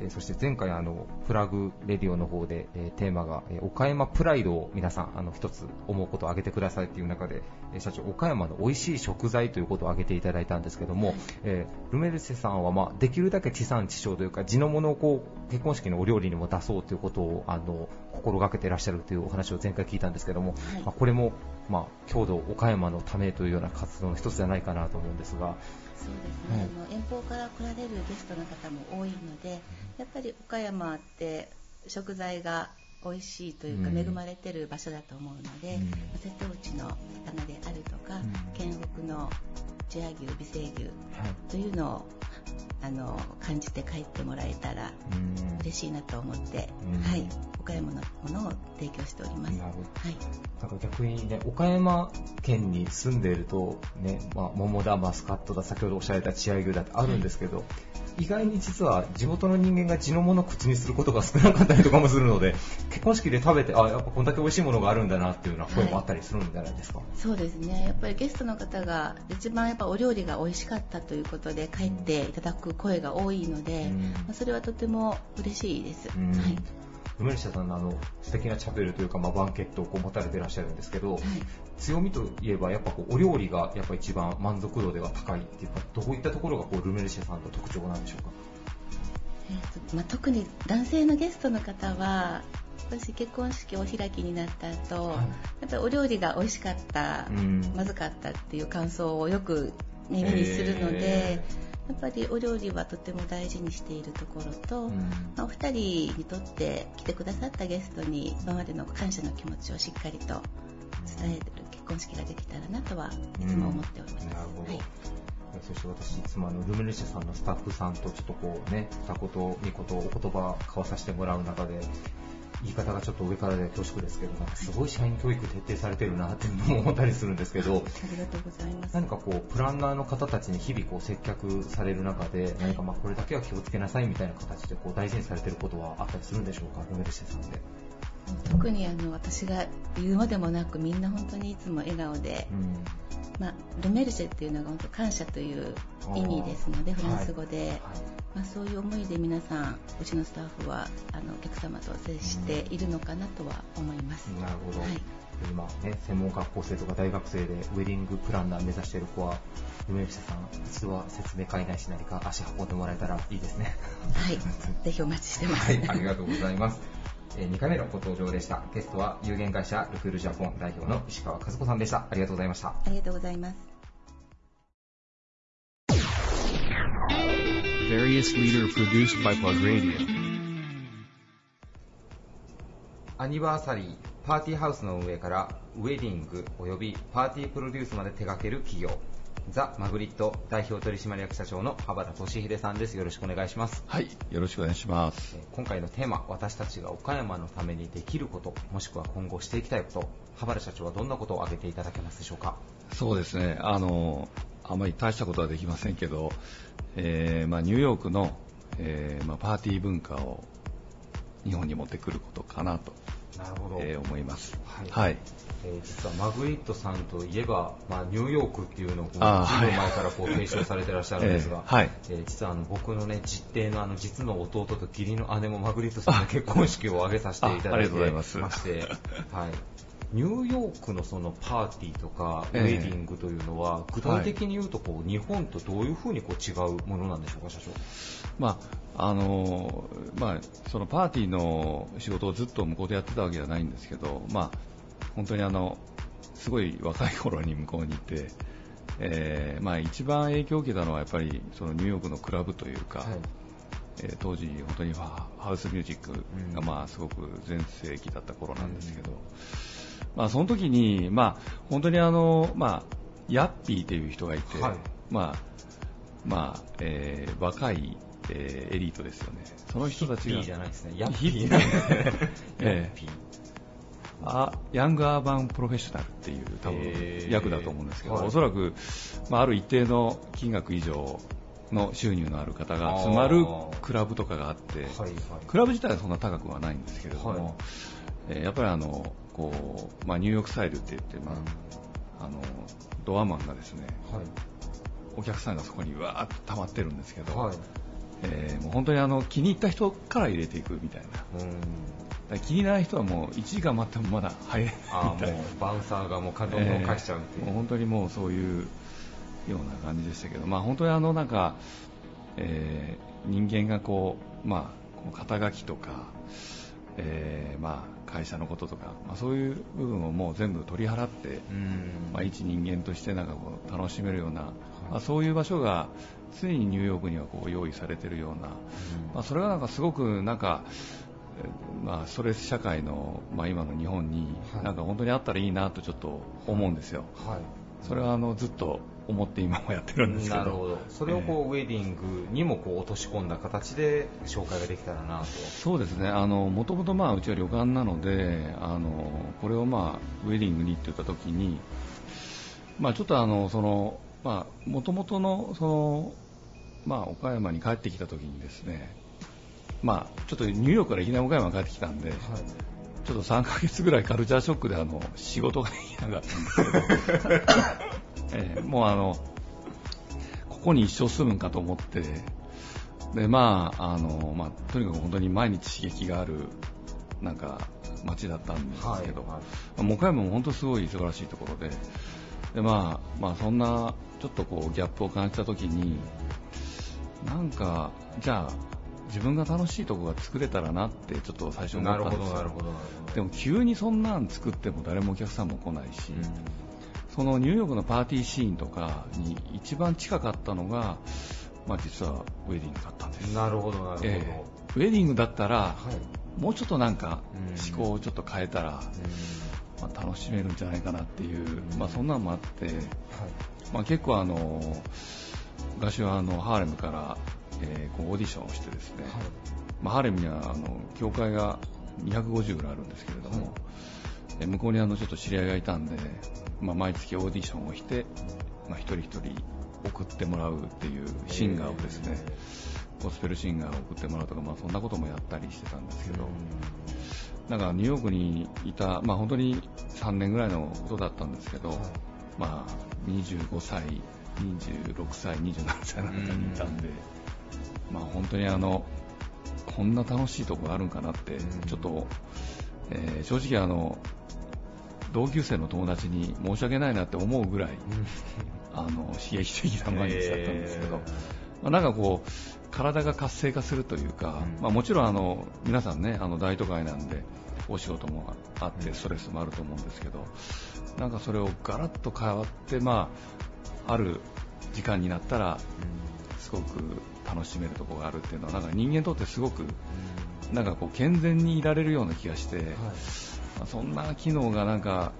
えそして前回あのフラグレディオの方で、えテーマが、え岡山プライドを皆さんあの一つ思うことを挙げてくださいっていう中で、え社長岡山の美味しい食材ということを挙げていただいたんですけども、えルメルセさんは、まあ、できるだけ地産地消というか地のものをこう結婚式のお料理にも出そうということをあの心がけていらっしゃるというお話を前回聞いたんですけども、はい、まあ、これもまあ、郷土岡山のためというような活動の一つじゃないかなと思うんですが。そうですね、はい、あの遠方から来られるゲストの方も多いのでやっぱり岡山って食材が美味しいというか恵まれてる場所だと思うので、うん、瀬戸内の魚であるとか、うん、県北の千屋牛、美声牛というのをあの感じて帰ってもらえたら嬉しいなと思って、はい、岡山のものを提供しております。なる。はい。なんか逆にね、岡山県に住んでいると、ね、まあ、桃だ、マスカットだ、先ほどおっしゃられた血合い牛だってあるんですけど、はい。意外に実は地元の人間が地のものを口にすることが少なかったりとかもするので結婚式で食べてあやっぱこんだけ美味しいものがあるんだなっていうような声もあったりするんじゃないですか、はい、そうですね。やっぱりゲストの方が一番やっぱお料理が美味しかったということで帰っていただく声が多いので、うん、まあ、それはとても嬉しいです、うん、はい。梅下さんのあの素敵なチャペルというか、まあ、バンケットをこう持たれてらっしゃるんですけど、はい、強みといえばやっぱこうお料理がやっぱ一番満足度では高いっていうかどういったところがこうルメルシェさんの特徴なんでしょうか、えーとまあ、特に男性のゲストの方は私結婚式お開きになった後、はい、やっぱりお料理が美味しかった、うん、まずかったっていう感想をよく耳にするので、えーやっぱりお料理はとても大事にしているところと、うん、まあ、お二人にとって来てくださったゲストに今までの感謝の気持ちをしっかりと伝える結婚式ができたらなとはいつも思っております。うん、なるほど、はい。そして私、いつもあのルミネシャさんのスタッフさんとちょっとこうね、二言、二言、お言葉交わさせてもらう中で、言い方がちょっと上からで恐縮ですけど、すごい社員教育徹底されてるなって思ったりするんですけど、ありがとうございます。何かこう、プランナーの方たちに日々こう接客される中で、何かまあこれだけは気をつけなさいみたいな形でこう大事にされてることはあったりするんでしょうか、ルメルシェさんで。特にあの私が言うまでもなくみんな本当にいつも笑顔で、うん、まあ、ルメルシェっていうのが本当感謝という意味ですのでフランス語で、はいはい、まあ、そういう思いで皆さんうちのスタッフはあのお客様と接しているのかなとは思います。なるほど、はい今、ね、専門学校生とか大学生でウェディングプランナー目指している子は、梅内さん、一度は説明会ないし何か足運んでもらえたらいいですね。はい、ぜひお待ちしてます。はい、ありがとうございます。え2回目のご登場でした。ゲストは有限会社ルクールジャポン代表の石川和子さんでした。ありがとうございました。ありがとうございます。アニバーサリーパーティーハウスの運営からウェディング及びパーティープロデュースまで手掛ける企業ザ・マグリット代表取締役社長の羽原俊秀さんです。よろしくお願いします。はい、よろしくお願いします。今回のテーマ、私たちが岡山のためにできること、もしくは今後していきたいこと、羽原社長はどんなことを挙げていただけますでしょうか？そうですね、あの、あまり大したことはできませんけど、えー、まあ、ニューヨークの、えー、まあ、パーティー文化を日本に持ってくることかなとえー、思います。はい、はい。えー、実はマグリットさんといえば、まあ、ニューヨークっていうのをずいぶん前からこう提唱されてらっしゃるんですが、はい。えー、実はあの僕の、ね、実弟のあの実の弟と義理の姉もマグリットさんの結婚式を挙げさせていただいてまして、はいニューヨークのそのパーティーとかウェディングというのは、具体的に言うとこう、日本とどういうふうにこう違うものなんでしょうか、社長？まああのまあ、そのパーティーの仕事をずっと向こうでやってたわけじゃないんですけど、まあ、本当にあのすごい若い頃に向こうにいて、えーまあ、一番影響を受けたのはやっぱりそのニューヨークのクラブというか、はい、えー、当時、本当にハウスミュージックがまあすごく全盛期だった頃なんですけど、うんまあ、その時に、まあ、本当にあの、まあ、ヤッピーという人がいて、はい、まあまあえー、若い、えー、エリートですよね。その人たちが。ヒッピーじゃないですね。ヤッピー。えーあヤングアーバンプロフェッショナルっていう多分役だと思うんですけど、はい、おそらく、まあ、ある一定の金額以上の収入のある方が集まるクラブとかがあって、はいはい、クラブ自体はそんな高くはないんですけれども、はい、えー、やっぱりあのこう、まあ、ニューヨークスタイルって言って、まあ、あのドアマンがですね、はい、お客さんがそこにわーっと溜まってるんですけど、はい、えー、もう本当にあの気に入った人から入れていくみたいな。気にならない人はもう1時間待ってもまだ入れないみたいな。バウンサーがもう稼働を返しちゃうっていう、えー、もう本当にもうそういうような感じでしたけど、まあ、本当にあのなんか、えー、人間がこう、まあ、こう肩書きとか、えー、まあ、会社のこととか、まあ、そういう部分をもう全部取り払って、まあ、一人間としてなんかこう楽しめるような、まあ、そういう場所が常にニューヨークにはこう用意されているような、まあ、それがなんかすごくなんか、まあ、ストレス社会の、まあ、今の日本になんか本当にあったらいいなとちょっと思うんですよ。はい、それはあのずっと思って今もやってるんですけど。なるほど。それをこう、えー、ウェディングにもこう落とし込んだ形で紹介ができたらなと。そうですね。もともとうちは旅館なのであのこれを、まあ、ウェディングにって言った時に、まあ、ちょっとあのそのもともとのその、まあ、岡山に帰ってきた時にですねまあ、ちょっとニューヨークからいきなり岡山に帰ってきたんで、はい、ちょっと3ヶ月ぐらいカルチャーショックであの仕事ができなかったんですけど えー、もうあのここに一生住むんかと思ってで、まああのまあ、とにかく本当に毎日刺激があるなんか街だったんですけど、はいはい、岡山も本当すごい素晴らしいところでで、まあまあ、そんなちょっとこうギャップを感じた時になんかじゃあ自分が楽しいとこが作れたらなってちょっと最初思ったんですよ。でも急にそんなん作っても誰もお客さんも来ないし、うんそのニューヨークのパーティーシーンとかに一番近かったのが、まあ、実はウェディングだったんです。なるほどなるほど、えー、ウェディングだったら、はい、もうちょっとなんか思考をちょっと変えたら、まあ、楽しめるんじゃないかなっていう、まあ、そんなのもあって、はい。まあ、結構あの昔はあのハーレムから、えー、こうオーディションをしてですね、はい。まあ、ハーレムにはあの教会が250ぐらいあるんですけれども、はい、向こうにあのちょっと知り合いがいたんでまあ、毎月オーディションをして、まあ、一人一人送ってもらうっていうシンガーをですね、ゴスペルシンガーを送ってもらうとか、まあ、そんなこともやったりしてたんですけど、なんかニューヨークにいた、まあ、本当に3年ぐらいのことだったんですけど、まあ、25歳、26歳、27歳の方にいたんで、まあ、本当にあのこんな楽しいとこがあるんかなって、ちょっと、えー、正直あの同級生の友達に申し訳ないなって思うぐらい、あの刺激的な毎日だったんですけど、まあ、なんかこう体が活性化するというか、まあ、もちろんあの皆さんねあの大都会なんでお仕事もあってストレスもあると思うんですけどなんかそれをガラッと変わって、まあ、ある時間になったらすごく楽しめるところがあるっていうのはなんか人間にとってすごくなんかこう健全にいられるような気がして、はい。まあ、そんな機能がなんか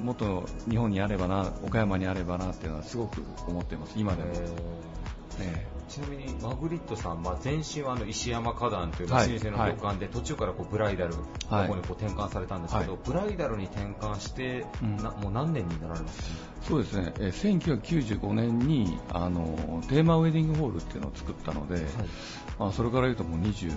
もっと日本にあればな岡山にあればなっていうのはすごく思っています今でも、ね、ちなみにマグリットさん、まあ、前身はあの石山花壇という老舗の旅館で、途中からこうブライダルの方にこう転換されたんですけど、はい、ブライダルに転換して、うん、もう何年になられますか、ね、そうですね、え1995年にあのテーマウェディングホールっていうのを作ったので、はい、まあ、それから言うともう23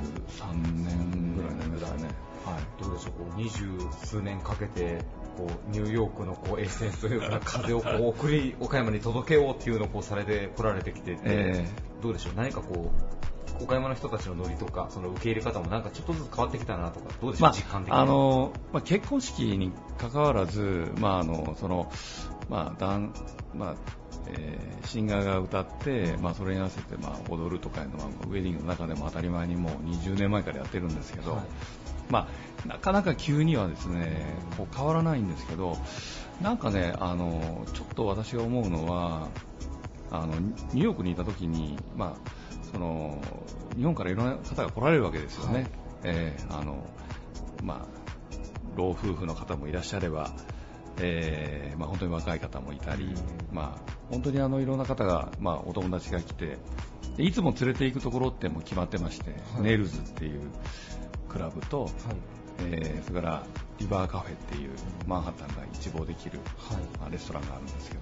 年ぐらいになりましたね。はい、どうでしょう、こう二十数年かけてこうニューヨークのこうエッセンスというか風をこう送り岡山に届けようっていうのをこうされて来られてきてて、えー、どうでしょう、何かこう岡山の人たちのノリとかその受け入れ方もなんかちょっとずつ変わってきたなとかどうでしょう、まあ、実感的にあの、まあ、結婚式に関わらず、まああのそのまあだんまあえー、シンガーが歌って、まあ、それに合わせてまあ踊るとかいうのはウェディングの中でも当たり前にもう20年前からやってるんですけど、はい。まあ、なかなか急にはですねこう変わらないんですけどなんかねあのちょっと私が思うのはあのニューヨークにいた時に、まあ、その日本からいろんな方が来られるわけですよね、はい、えー、あのまあ、老夫婦の方もいらっしゃれば、えーまあ、本当に若い方もいたり、まあ、本当にあのいろんな方が、まあ、お友達が来ていつも連れて行くところっても決まってまして、はい、ネイルズっていうクラブと、はい、えー、それからリバーカフェっていうマンハッタンが一望できる、はい、レストランがあるんですけど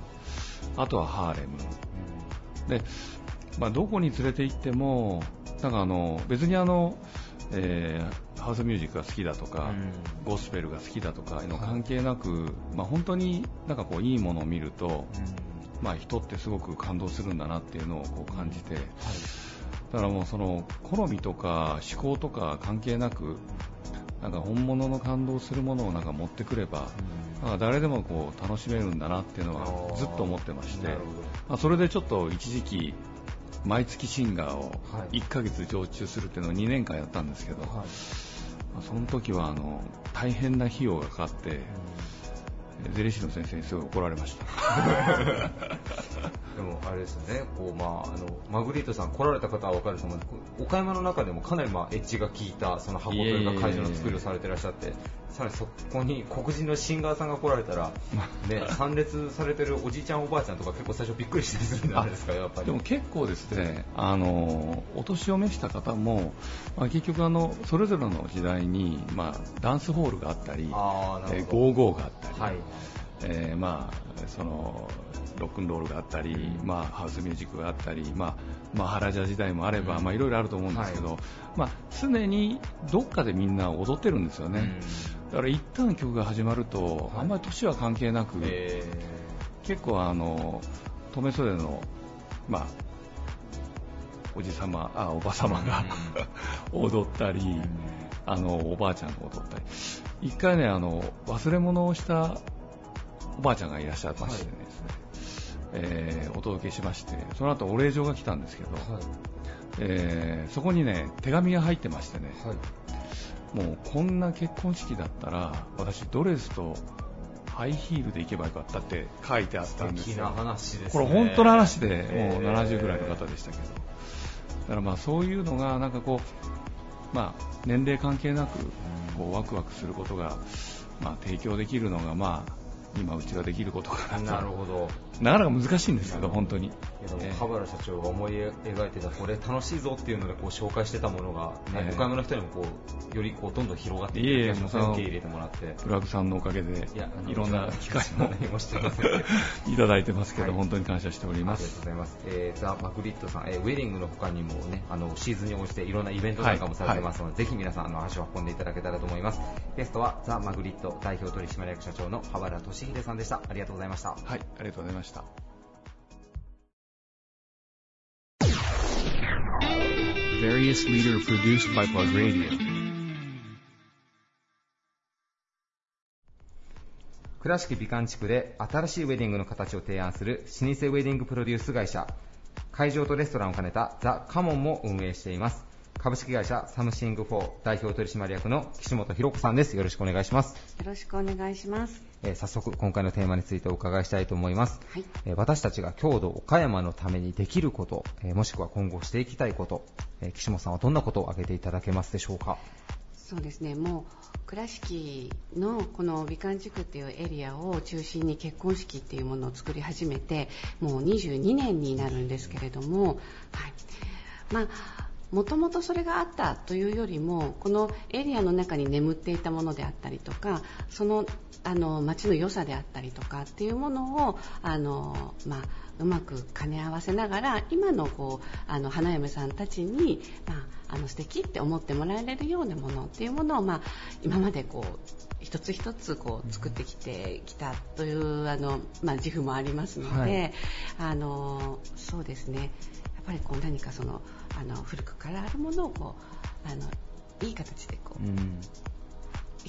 あとはハーレム、うん、で、まあ、どこに連れて行ってもなんかあの別にあの、えー、ハウスミュージックが好きだとか、うん、ゴスペルが好きだとかの関係なく、はい、まあ、本当になんかこういいものを見ると、うん、まあ、人ってすごく感動するんだなっていうのをこう感じて、はい。だからもうその好みとか思考とか関係なくなんか本物の感動するものをなんか持ってくれば、なん。か誰でもこう楽しめるんだなっていうのはずっと思ってまして、まあ、それでちょっと一時期毎月シンガーを1ヶ月常駐するっていうのを2年間やったんですけど、その時はあの大変な費用がかかって、税理士の先生にすごい怒られました。でもあれですよね。こう、まあ、あのマグリートさん来られた方は分かると思うんですけど岡山の中でもかなり、まあ、エッジが効いたその箱というか会場の作りをされていらっしゃってさらにそこに黒人のシンガーさんが来られたら、ね、参列されてるおじいちゃんおばあちゃんとか結構最初びっくりしたりするんじゃないですか やっぱり。でも結構ですねあのお年を召した方も、まあ、結局あのそれぞれの時代に、まあ、ダンスホールがあったりえー、ゴーゴーがあったり、はい。えー、まあそのロックンロールがあったり、まあ、ハウスミュージックがあったり、まあまあ、ハラジャ時代もあれば、まあ、いろいろあると思うんですけど、はい、まあ、常にどっかでみんな踊ってるんですよね、だから一旦曲が始まると、あんまり年は関係なく、結構あの留め袖の、まあ、おじさまあおばさまが 踊ったり、あのおばあちゃんが踊ったり。一回ねあの忘れ物をしたおばあちゃんがいらっしゃいましてね、えー、お届けしましてその後お礼状が来たんですけど、はい、えー、そこにね手紙が入ってましてね、はい、もうこんな結婚式だったら私ドレスとハイヒールで行けばよかったって書いてあったんですよ。話です、ね、これ本当の話で、もう70ぐらいの方でしたけど、だからまあそういうのがなんかこう、まあ、年齢関係なくこうワクワクすることが、まあ、提供できるのがまあ今うちができることかななるほど。なかなか難しいんですけど本当に。羽原社長が思い描いてたこれ楽しいぞっていうのでこう紹介してたものが、ね、岡山の人にもこうよりこうどんどん広がっていって受け入れてもらって。ブラックさんのおかげでいろんな機会もいただいてますけど、はい、本当に感謝しておりますありがとうございます、えー、ザ・マグリットさん、えー、ウェディングの他にもねあのシーズンに応じていろんなイベントなんかもされてますので、はいはい、ぜひ皆さんあの足を運んでいただけたらと思いますゲストはザ・マグリット代表取締役社長の羽原俊秀さんでした。ありがとうございました。はいありがとうございました。Various leader produced by Plug Radio. 倉敷美観地区で新しいウェディングの形を提案する老舗ウェディングプロデュース会社。会場とレストランを兼ねたザ・カモンも運営しています株式会社サムシング4代表取締役の岸本博子さんです。よろしくお願いします。よろしくお願いします。えー、早速今回のテーマについてお伺いしたいと思います、はい、えー、私たちが郷土岡山のためにできること、えー、もしくは今後していきたいこと、え岸本さんはどんなことを挙げていただけますでしょうか？そうですね。もう倉敷のこの美観地区っていうエリアを中心に結婚式っていうものを作り始めてもう22年になるんですけれども、はい。まあもともとそれがあったというよりもこのエリアの中に眠っていたものであったりとかそのあの街の良さであったりとかっていうものをあの、まあ、うまく兼ね合わせながら今のこうあの花嫁さんたちに、まあ、あの素敵って思ってもらえるようなものっていうものを、まあ、今までこう一つ一つこう作ってきてきたというあの、まあ、自負もありますので、はい、あのそうですね。やっぱりこう何かそのあの古くからあるものをこうあのいい形でこう、うん、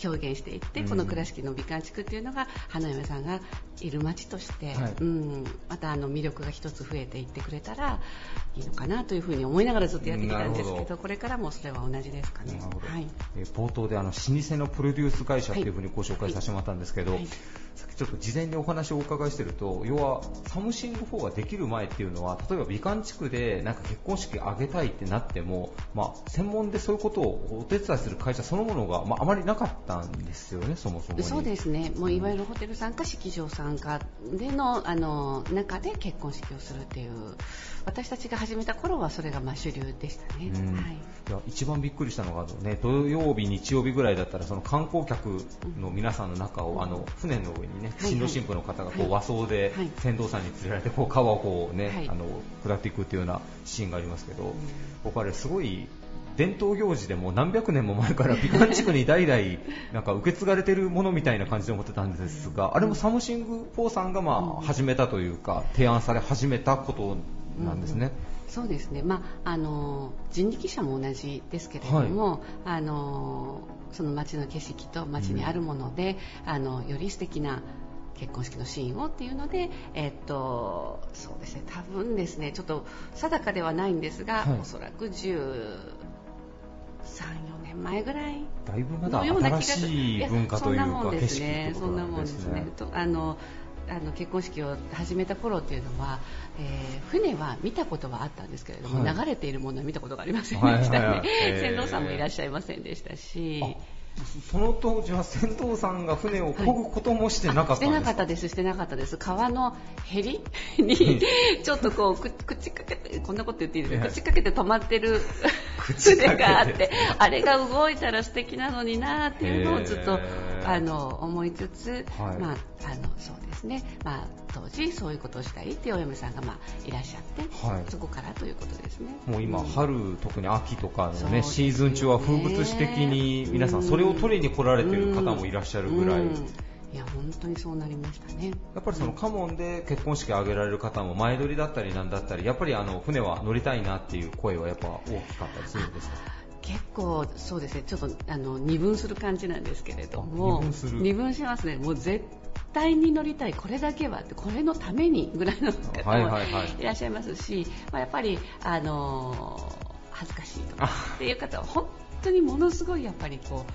表現していって、うん、この倉敷の美観地区っていうのが花嫁さんがいる街として、はい、うん、またあの魅力が一つ増えていってくれたらいいのかなというふうに思いながらずっとやってきたんですけどこれからもそれは同じですかね、はい、え冒頭であの老舗のプロデュース会社というふうにご紹介させてもらったんですけど、はい。はいさっきちょっと事前にお話をお伺いしてると要はサムシング4ができる前っていうのは例えば美観地区でなんか結婚式挙げたいってなっても、まあ、専門でそういうことをお手伝いする会社そのものが、まあ、あまりなかったんですよねそもそもそうですね。もういわゆるホテル参加式場参加でのあの中で結婚式をするっていう。私たちが始めた頃はそれがまあ主流でしたね、はい、いや一番びっくりしたのが、ね、土曜日、日曜日ぐらいだったらその観光客の皆さんの中を、うん、あの船の上にね新郎新婦の方がこう和装で船頭さんに連れられてこう川をこう、ね、はい、あの下っていくっていうようなシーンがありますけど、うん、僕あれすごい伝統行事でも何百年も前から美観地区に代々 なんか受け継がれているものみたいな感じで思ってたんですが、あれもサムシング4さんがまあ始めたというか提案され始めたことなんですね。うん、そうですね、まあ、あの人力車も同じですけれども、はい、あのその街の景色と街にあるもので、うん、あのより素敵な結婚式のシーンをっていうので、えっと、そうですね、多分ですね、ちょっと定かではないんですが、はい、おそらく13、4年年前ぐらいだいぶまだ新しい文化というか景色ってそんなもんですね。あのあの結婚式を始めた頃っていうのは、えー、船は見たことはあったんですけれども、はい、流れているものは見たことがありませんでしたね、はいはいはい、船頭さんもいらっしゃいませんでしたし。その当時は船頭さんが船を漕ぐこともしてなかったんですか、してなかったです、してなかったです。川のへり に、ちょっとこう、口かけて、こんなこと言っていいですか、口かけて止まってる 船があって、あれが動いたら素敵なのになっていうのをずっと、あの、思いつつ、はい、まあ、あの、そうですね、まあ、当時そういうことをしたいっていうお嫁さんが、まあ、いらっしゃって、はい、そこからということですね。もう今、春、特に秋とかのね、シーズン中は風物詩的に皆さんそれを取りに来られてる方もいらっしゃるぐらい。いや本当にそうなりましたね。やっぱりそのカモンで結婚式を挙げられる方も前撮りだったりなんだったりやっぱりあの船は乗りたいなっていう声はやっぱ大きかったりするんですか？結構そうですね。ちょっとあの二分する感じなんですけれども二分する。二分しますね。もう絶対に乗りたいこれだけはってこれのためにぐらいの方もいらっしゃいますし、まあ、やっぱりあの恥ずかしいとか っていう方は本当にものすごいやっぱりこう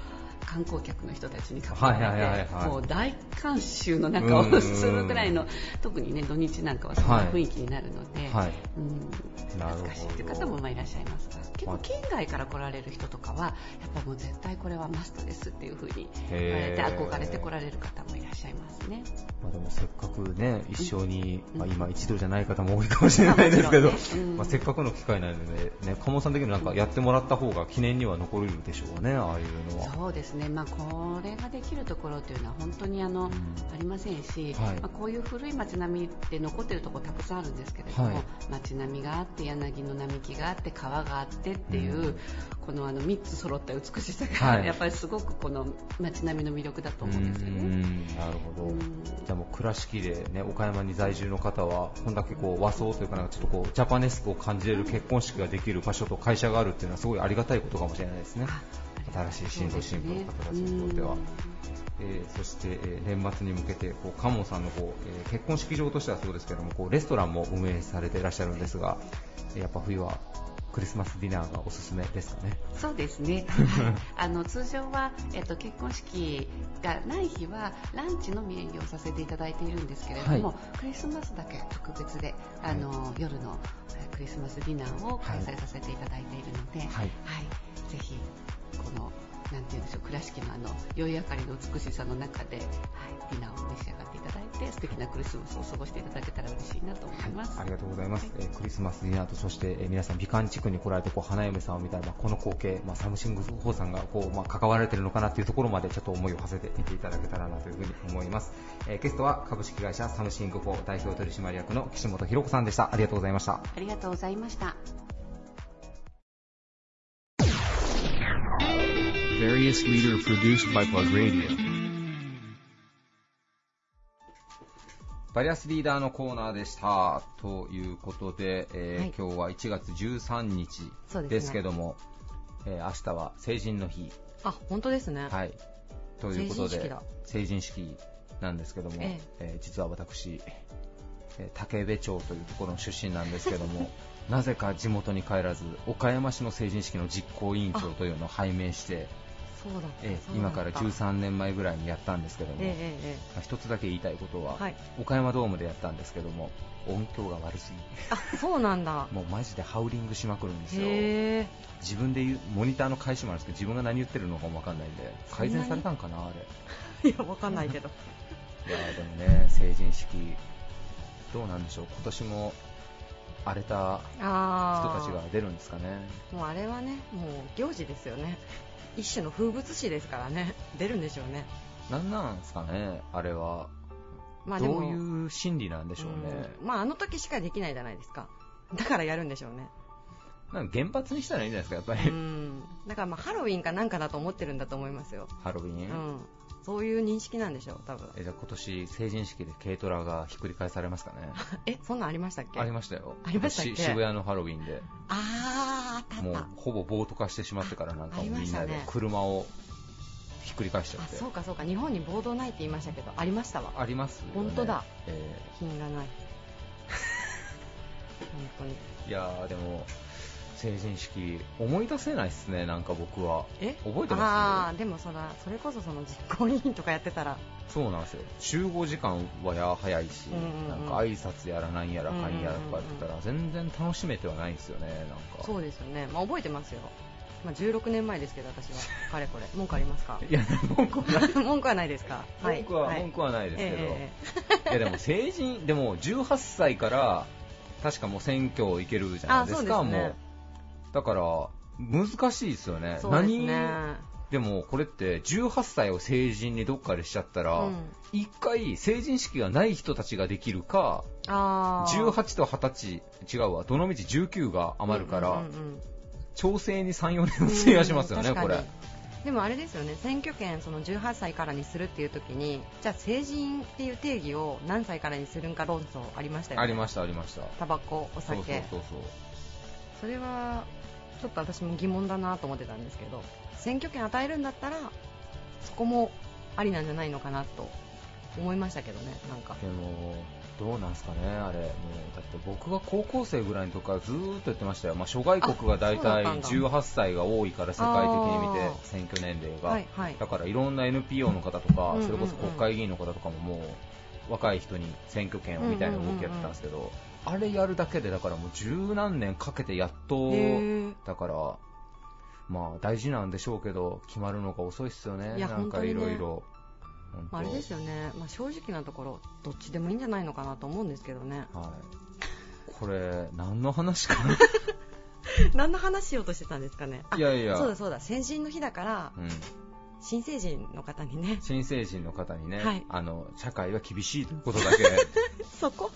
観光客の人たちに囲まれて、もう大観衆の中をするぐらいの、特にね土日なんかはそんな雰囲気になるので、はい。うん、恥ずかしいという方もまあいらっしゃいますが、結構県外から来られる人とかは、やっぱもう絶対これはマストですっていう風に言われて、憧れて来られる方もいらっしゃいますね。まあ、でもせっかくね、一緒に、うん、まあ、今一度じゃない方も多いかもしれないですけど、まあ、ね。うん、まあ、せっかくの機会なので、ね、鴨さん的になんかやってもらった方が記念には残るでしょうね、ああいうのは。そうですね、まあ、これができるところというのは本当にあの、うん、ありませんし、はい、まあ、こういう古い街並みで残っているところたくさんあるんですけれども、はい、街並みがあって柳の並木があって川があってっていう、このあの3つ揃った美しさが、はい、やっぱりすごくこの街並みの魅力だと思うんですよね。なるほど、じゃあもう倉敷で、ね、岡山に在住の方はこんだけこう和装というかなんかちょっとこうジャパネスクを感じれる結婚式ができる場所と会社があるっていうのはすごいありがたいことかもしれないですね。新しい新郎新婦の方たちにとっては。えー、そして、えー、年末に向けてこうカモンさんのこう、えー、結婚式場としてはそうですけどもこうレストランも運営されていらっしゃるんですがやっぱ冬はクリスマスディナーがおすすめですかね。そうですね。はい、あの通常はえっと結婚式がない日はランチのみ営業させていただいているんですけれども、はい、クリスマスだけ特別であの、はい、夜のクリスマスディナーを開催させていただいているので、はい、ぜひ倉敷のあの宵明かりの美しさの中で、はい、ディナーを召し上がっていただいて素敵なクリスマスを過ごしていただけたら嬉しいなと思います、はい、ありがとうございます、はい、えー、クリスマスディナーとそして、えー、皆さん美観地区に来られてこう花嫁さんを見たら、まあ、この光景、まあ、サムシング4さんがこう、まあ、関わられているのかなというところまでちょっと思いを馳せてみていただけたらなというふうに思います、えー、ゲストは株式会社サムシング4代表取締役の岸本博子さんでした。ありがとうございました。ありがとうございました various leader produced by Plug Radio. バリアスリーダーのコーナーでしたということで、えーはい、今日は1月13日ですけども、ねえー、明日は成人の日。あ、本当ですね。はい。ということで、成人式なんですけども、ええー、実は私、え竹部町というところの出身なんですけども、なぜか地元に帰らず、岡山市の成人式の実行委員長というのを拝命して、えー、今から13年前ぐらいにやったんですけども、えーえー、一つだけ言いたいことは、はい、岡山ドームでやったんですけども音響が悪すぎ。あそうなんだ。もうマジでハウリングしまくるんですよ。自分で言うモニターの返しもあるんですけど自分が何言ってるのかも分かんないんで改善されたんかなあれ。いや分かんないけど。いやでもね成人式どうなんでしょう。今年も荒れた人たちが出るんですかね。もうあれはねもう行事ですよね一種の風物詩ですからね。出るんでしょうね。なんなんですかねあれは、まあ、どういう心理なんでしょうね、まああの時しかできないじゃないですか。だからやるんでしょうね。なんか原発にしたらいいんじゃないですかやっぱり。うん。だからまあハロウィンかなんかだと思ってるんだと思いますよ。ハロウィン、うん。そういう認識なんでしょう、多分。えじゃあ今年成人式で軽トラがひっくり返されますかね？えそんなんありましたっけ？ありましたよ。ありましたっけ？渋谷のハロウィンで。ああもうほぼ暴徒化してしまってからなんかみんなで車をひっくり返しちゃって。そうかそうか。日本に暴動ないって言いましたけどありましたわ。あります、ね、本当だ、えー、品がない。本当に。いやでも成人式思い出せないっすねなんか僕は。え？覚えてあまあでもそらそれこそその実行委員とかやってたら。すそうなんですよ。集合時間はや早いし、うんうんうん。なんか挨拶やらなんやらかんやらとかやってたら全然楽しめてはないんですよねなんか。そうですよね、まあ、覚えてますよ、まあ、16年前ですけど私は。かれこれ。文句ありますか？いや文句はない。文句はないですか？文句は、はい。文句はないですけど、えいやでも成人でも18歳から確かもう選挙行けるじゃないですかあそうですね。もうだから難しいですよね。そうですね。何？でもこれって18歳を成人にどっかでしちゃったら、うん。一回成人式がない人たちができるかあー。18と20歳違うわどのみち19が余るから、うんうんうん調整に34年を費やしますよね、これうん確かに。でもあれですよね選挙権その18歳からにするっていう時にじゃあ成人っていう定義を何歳からにするんか論争ありましたよね。ありましたありました。タバコお酒。そうそうそう。それはちょっと私も疑問だなと思ってたんですけど選挙権与えるんだったらそこもありなんじゃないのかなと思いましたけどねなんか。でも、どうなんすかね、あれ、もうだって僕が高校生ぐらいの時からずーっと言ってましたよ、まあ、諸外国が大体ったんだ。18歳が多いから、世界的に見て選挙年齢が、はいはい。だからいろんな NPO の方とか、うんうんうん。それこそ国会議員の方とかも、もう若い人に選挙権をみたいな動きやってたんですけど、あれやるだけで、だからもう十何年かけてやっと、だから、まあ大事なんでしょうけど、決まるのが遅いっすよね、いやなんかいろいろ。まああれですよね、まあ、正直なところどっちでもいいんじゃないのかなと思うんですけどね。はい。これ、何の話かな？何の話しようとしてたんですかね？あいやいや。そうだそうだ。成人の日だからうん。新成人の方にね。新成人の方にね、はい。あの、社会は厳しいということだけ、そこ？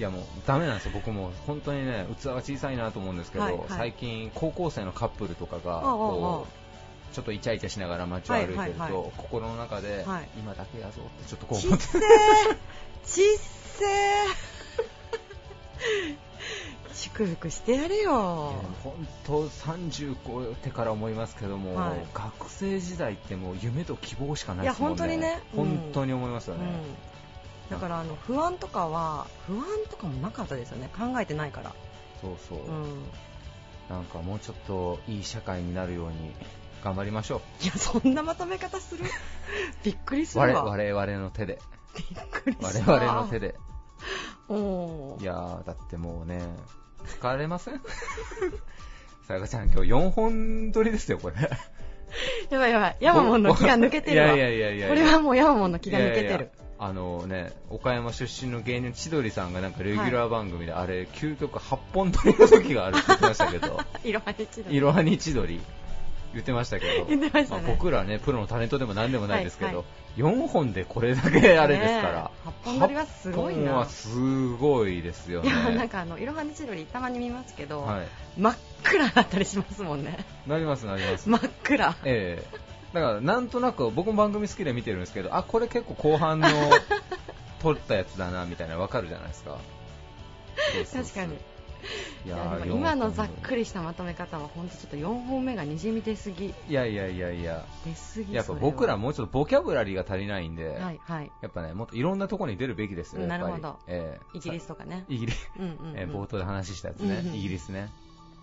いやもうダメなんですよ、僕も本当にね、器が小さいなと思うんですけど、はいはい。最近、高校生のカップルとかが、こう、ちょっとイチャイチャしながら街を歩いてると、はいはいはい。心の中で、はい。今だけやぞってちょっとこう思って、ちっせー。祝福してやれよ。本当、30超えてから思いますけども、はい。学生時代ってもう夢と希望しかないですもんね、いや本当にね。うん。本当に思いますよね。うんだからあの不安とかは不安とかもなかったですよね。考えてないから。そうそう、うん。なんかもうちょっといい社会になるように頑張りましょう。いやそんなまとめ方する？びっくりする我わ我々の手で、びっくり我した々の手で。おー。いやー、だってもうね、疲れません？さやかちゃん、今日4本撮りですよ、これ。やばいやばい。ヤマモンの気が抜けてるわ。いやいやいやいやこれはもうヤマモンの気が抜けてる。いやいやあのね、岡山出身の芸人千鳥さんがなんかレギュラー番組で、あれ、究極8本撮りの時があるって言ってましたけど、いろはにちどいろはに千鳥。言ってましたけど、言ってまあ僕らね、プロのタレントでも何でもないですけど、はいは4本でこれだけあれですから、ねえ8本撮りはすごいな。8本はすごいですよね。いやなんかあのいろはにちどりたまに見ますけど、はい。真っ暗だったりしますもんね。なりますなります。真っ暗。ええだからなんとなく僕も番組好きで見てるんですけど、あ、これ結構後半の 撮ったやつだなみたいなのわかるじゃないですか。確かに。いや今のざっり。くりしたまとめ方は本当ちょっと4本目がにじみ出すぎ。いやいやいやいや、出すぎやっぱ僕らもうちょっとボキャブラリーが足りないんで、はいはい。やっぱね、もっといろんなところに出るべきですよ。なるほど。ええ。イギリスとかね。イギリス、うんうん、うん。えー冒頭で話したやつね、イギリスね。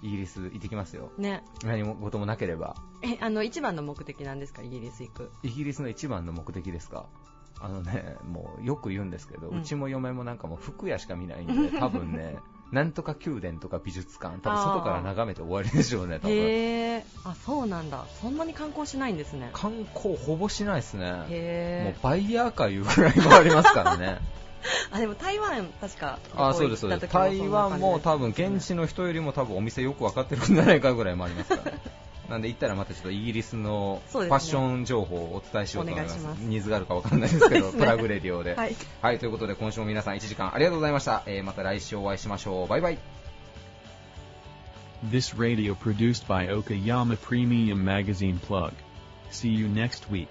イギリス行ってきますよ。ね何も事もなければ。えあの一番の目的なんですか？イギリス行くイギリスの一番の目的ですか？あのね、もうよく言うんですけど、ううんちも嫁もなんかもう服屋しか見ないんで、多分ね、なんとか宮殿とか美術館、多分外から眺めて終わりでしょうね、多分。へえあそうなんだそんなに観光しないんですね観光ほぼしないですね。もうバイヤーかいうぐらい回りますからね。あでも台湾確かあ、そうです、そうです。台湾も多分現地の人よりも多分お店よく分かってるんじゃないかぐらい回りますから。なんで行ったらまたちょっとイギリスのファッション情報をお伝えしようと思います。お願いしますニーズがあるか分かんないですけど、ねプラグレディオで。はいはい、ということで今週も皆さん1時間ありがとうございました。えーまた来週お会いしましょう。バイバイ。This radio produced by Okayama Premium Magazine Plug. See you next week.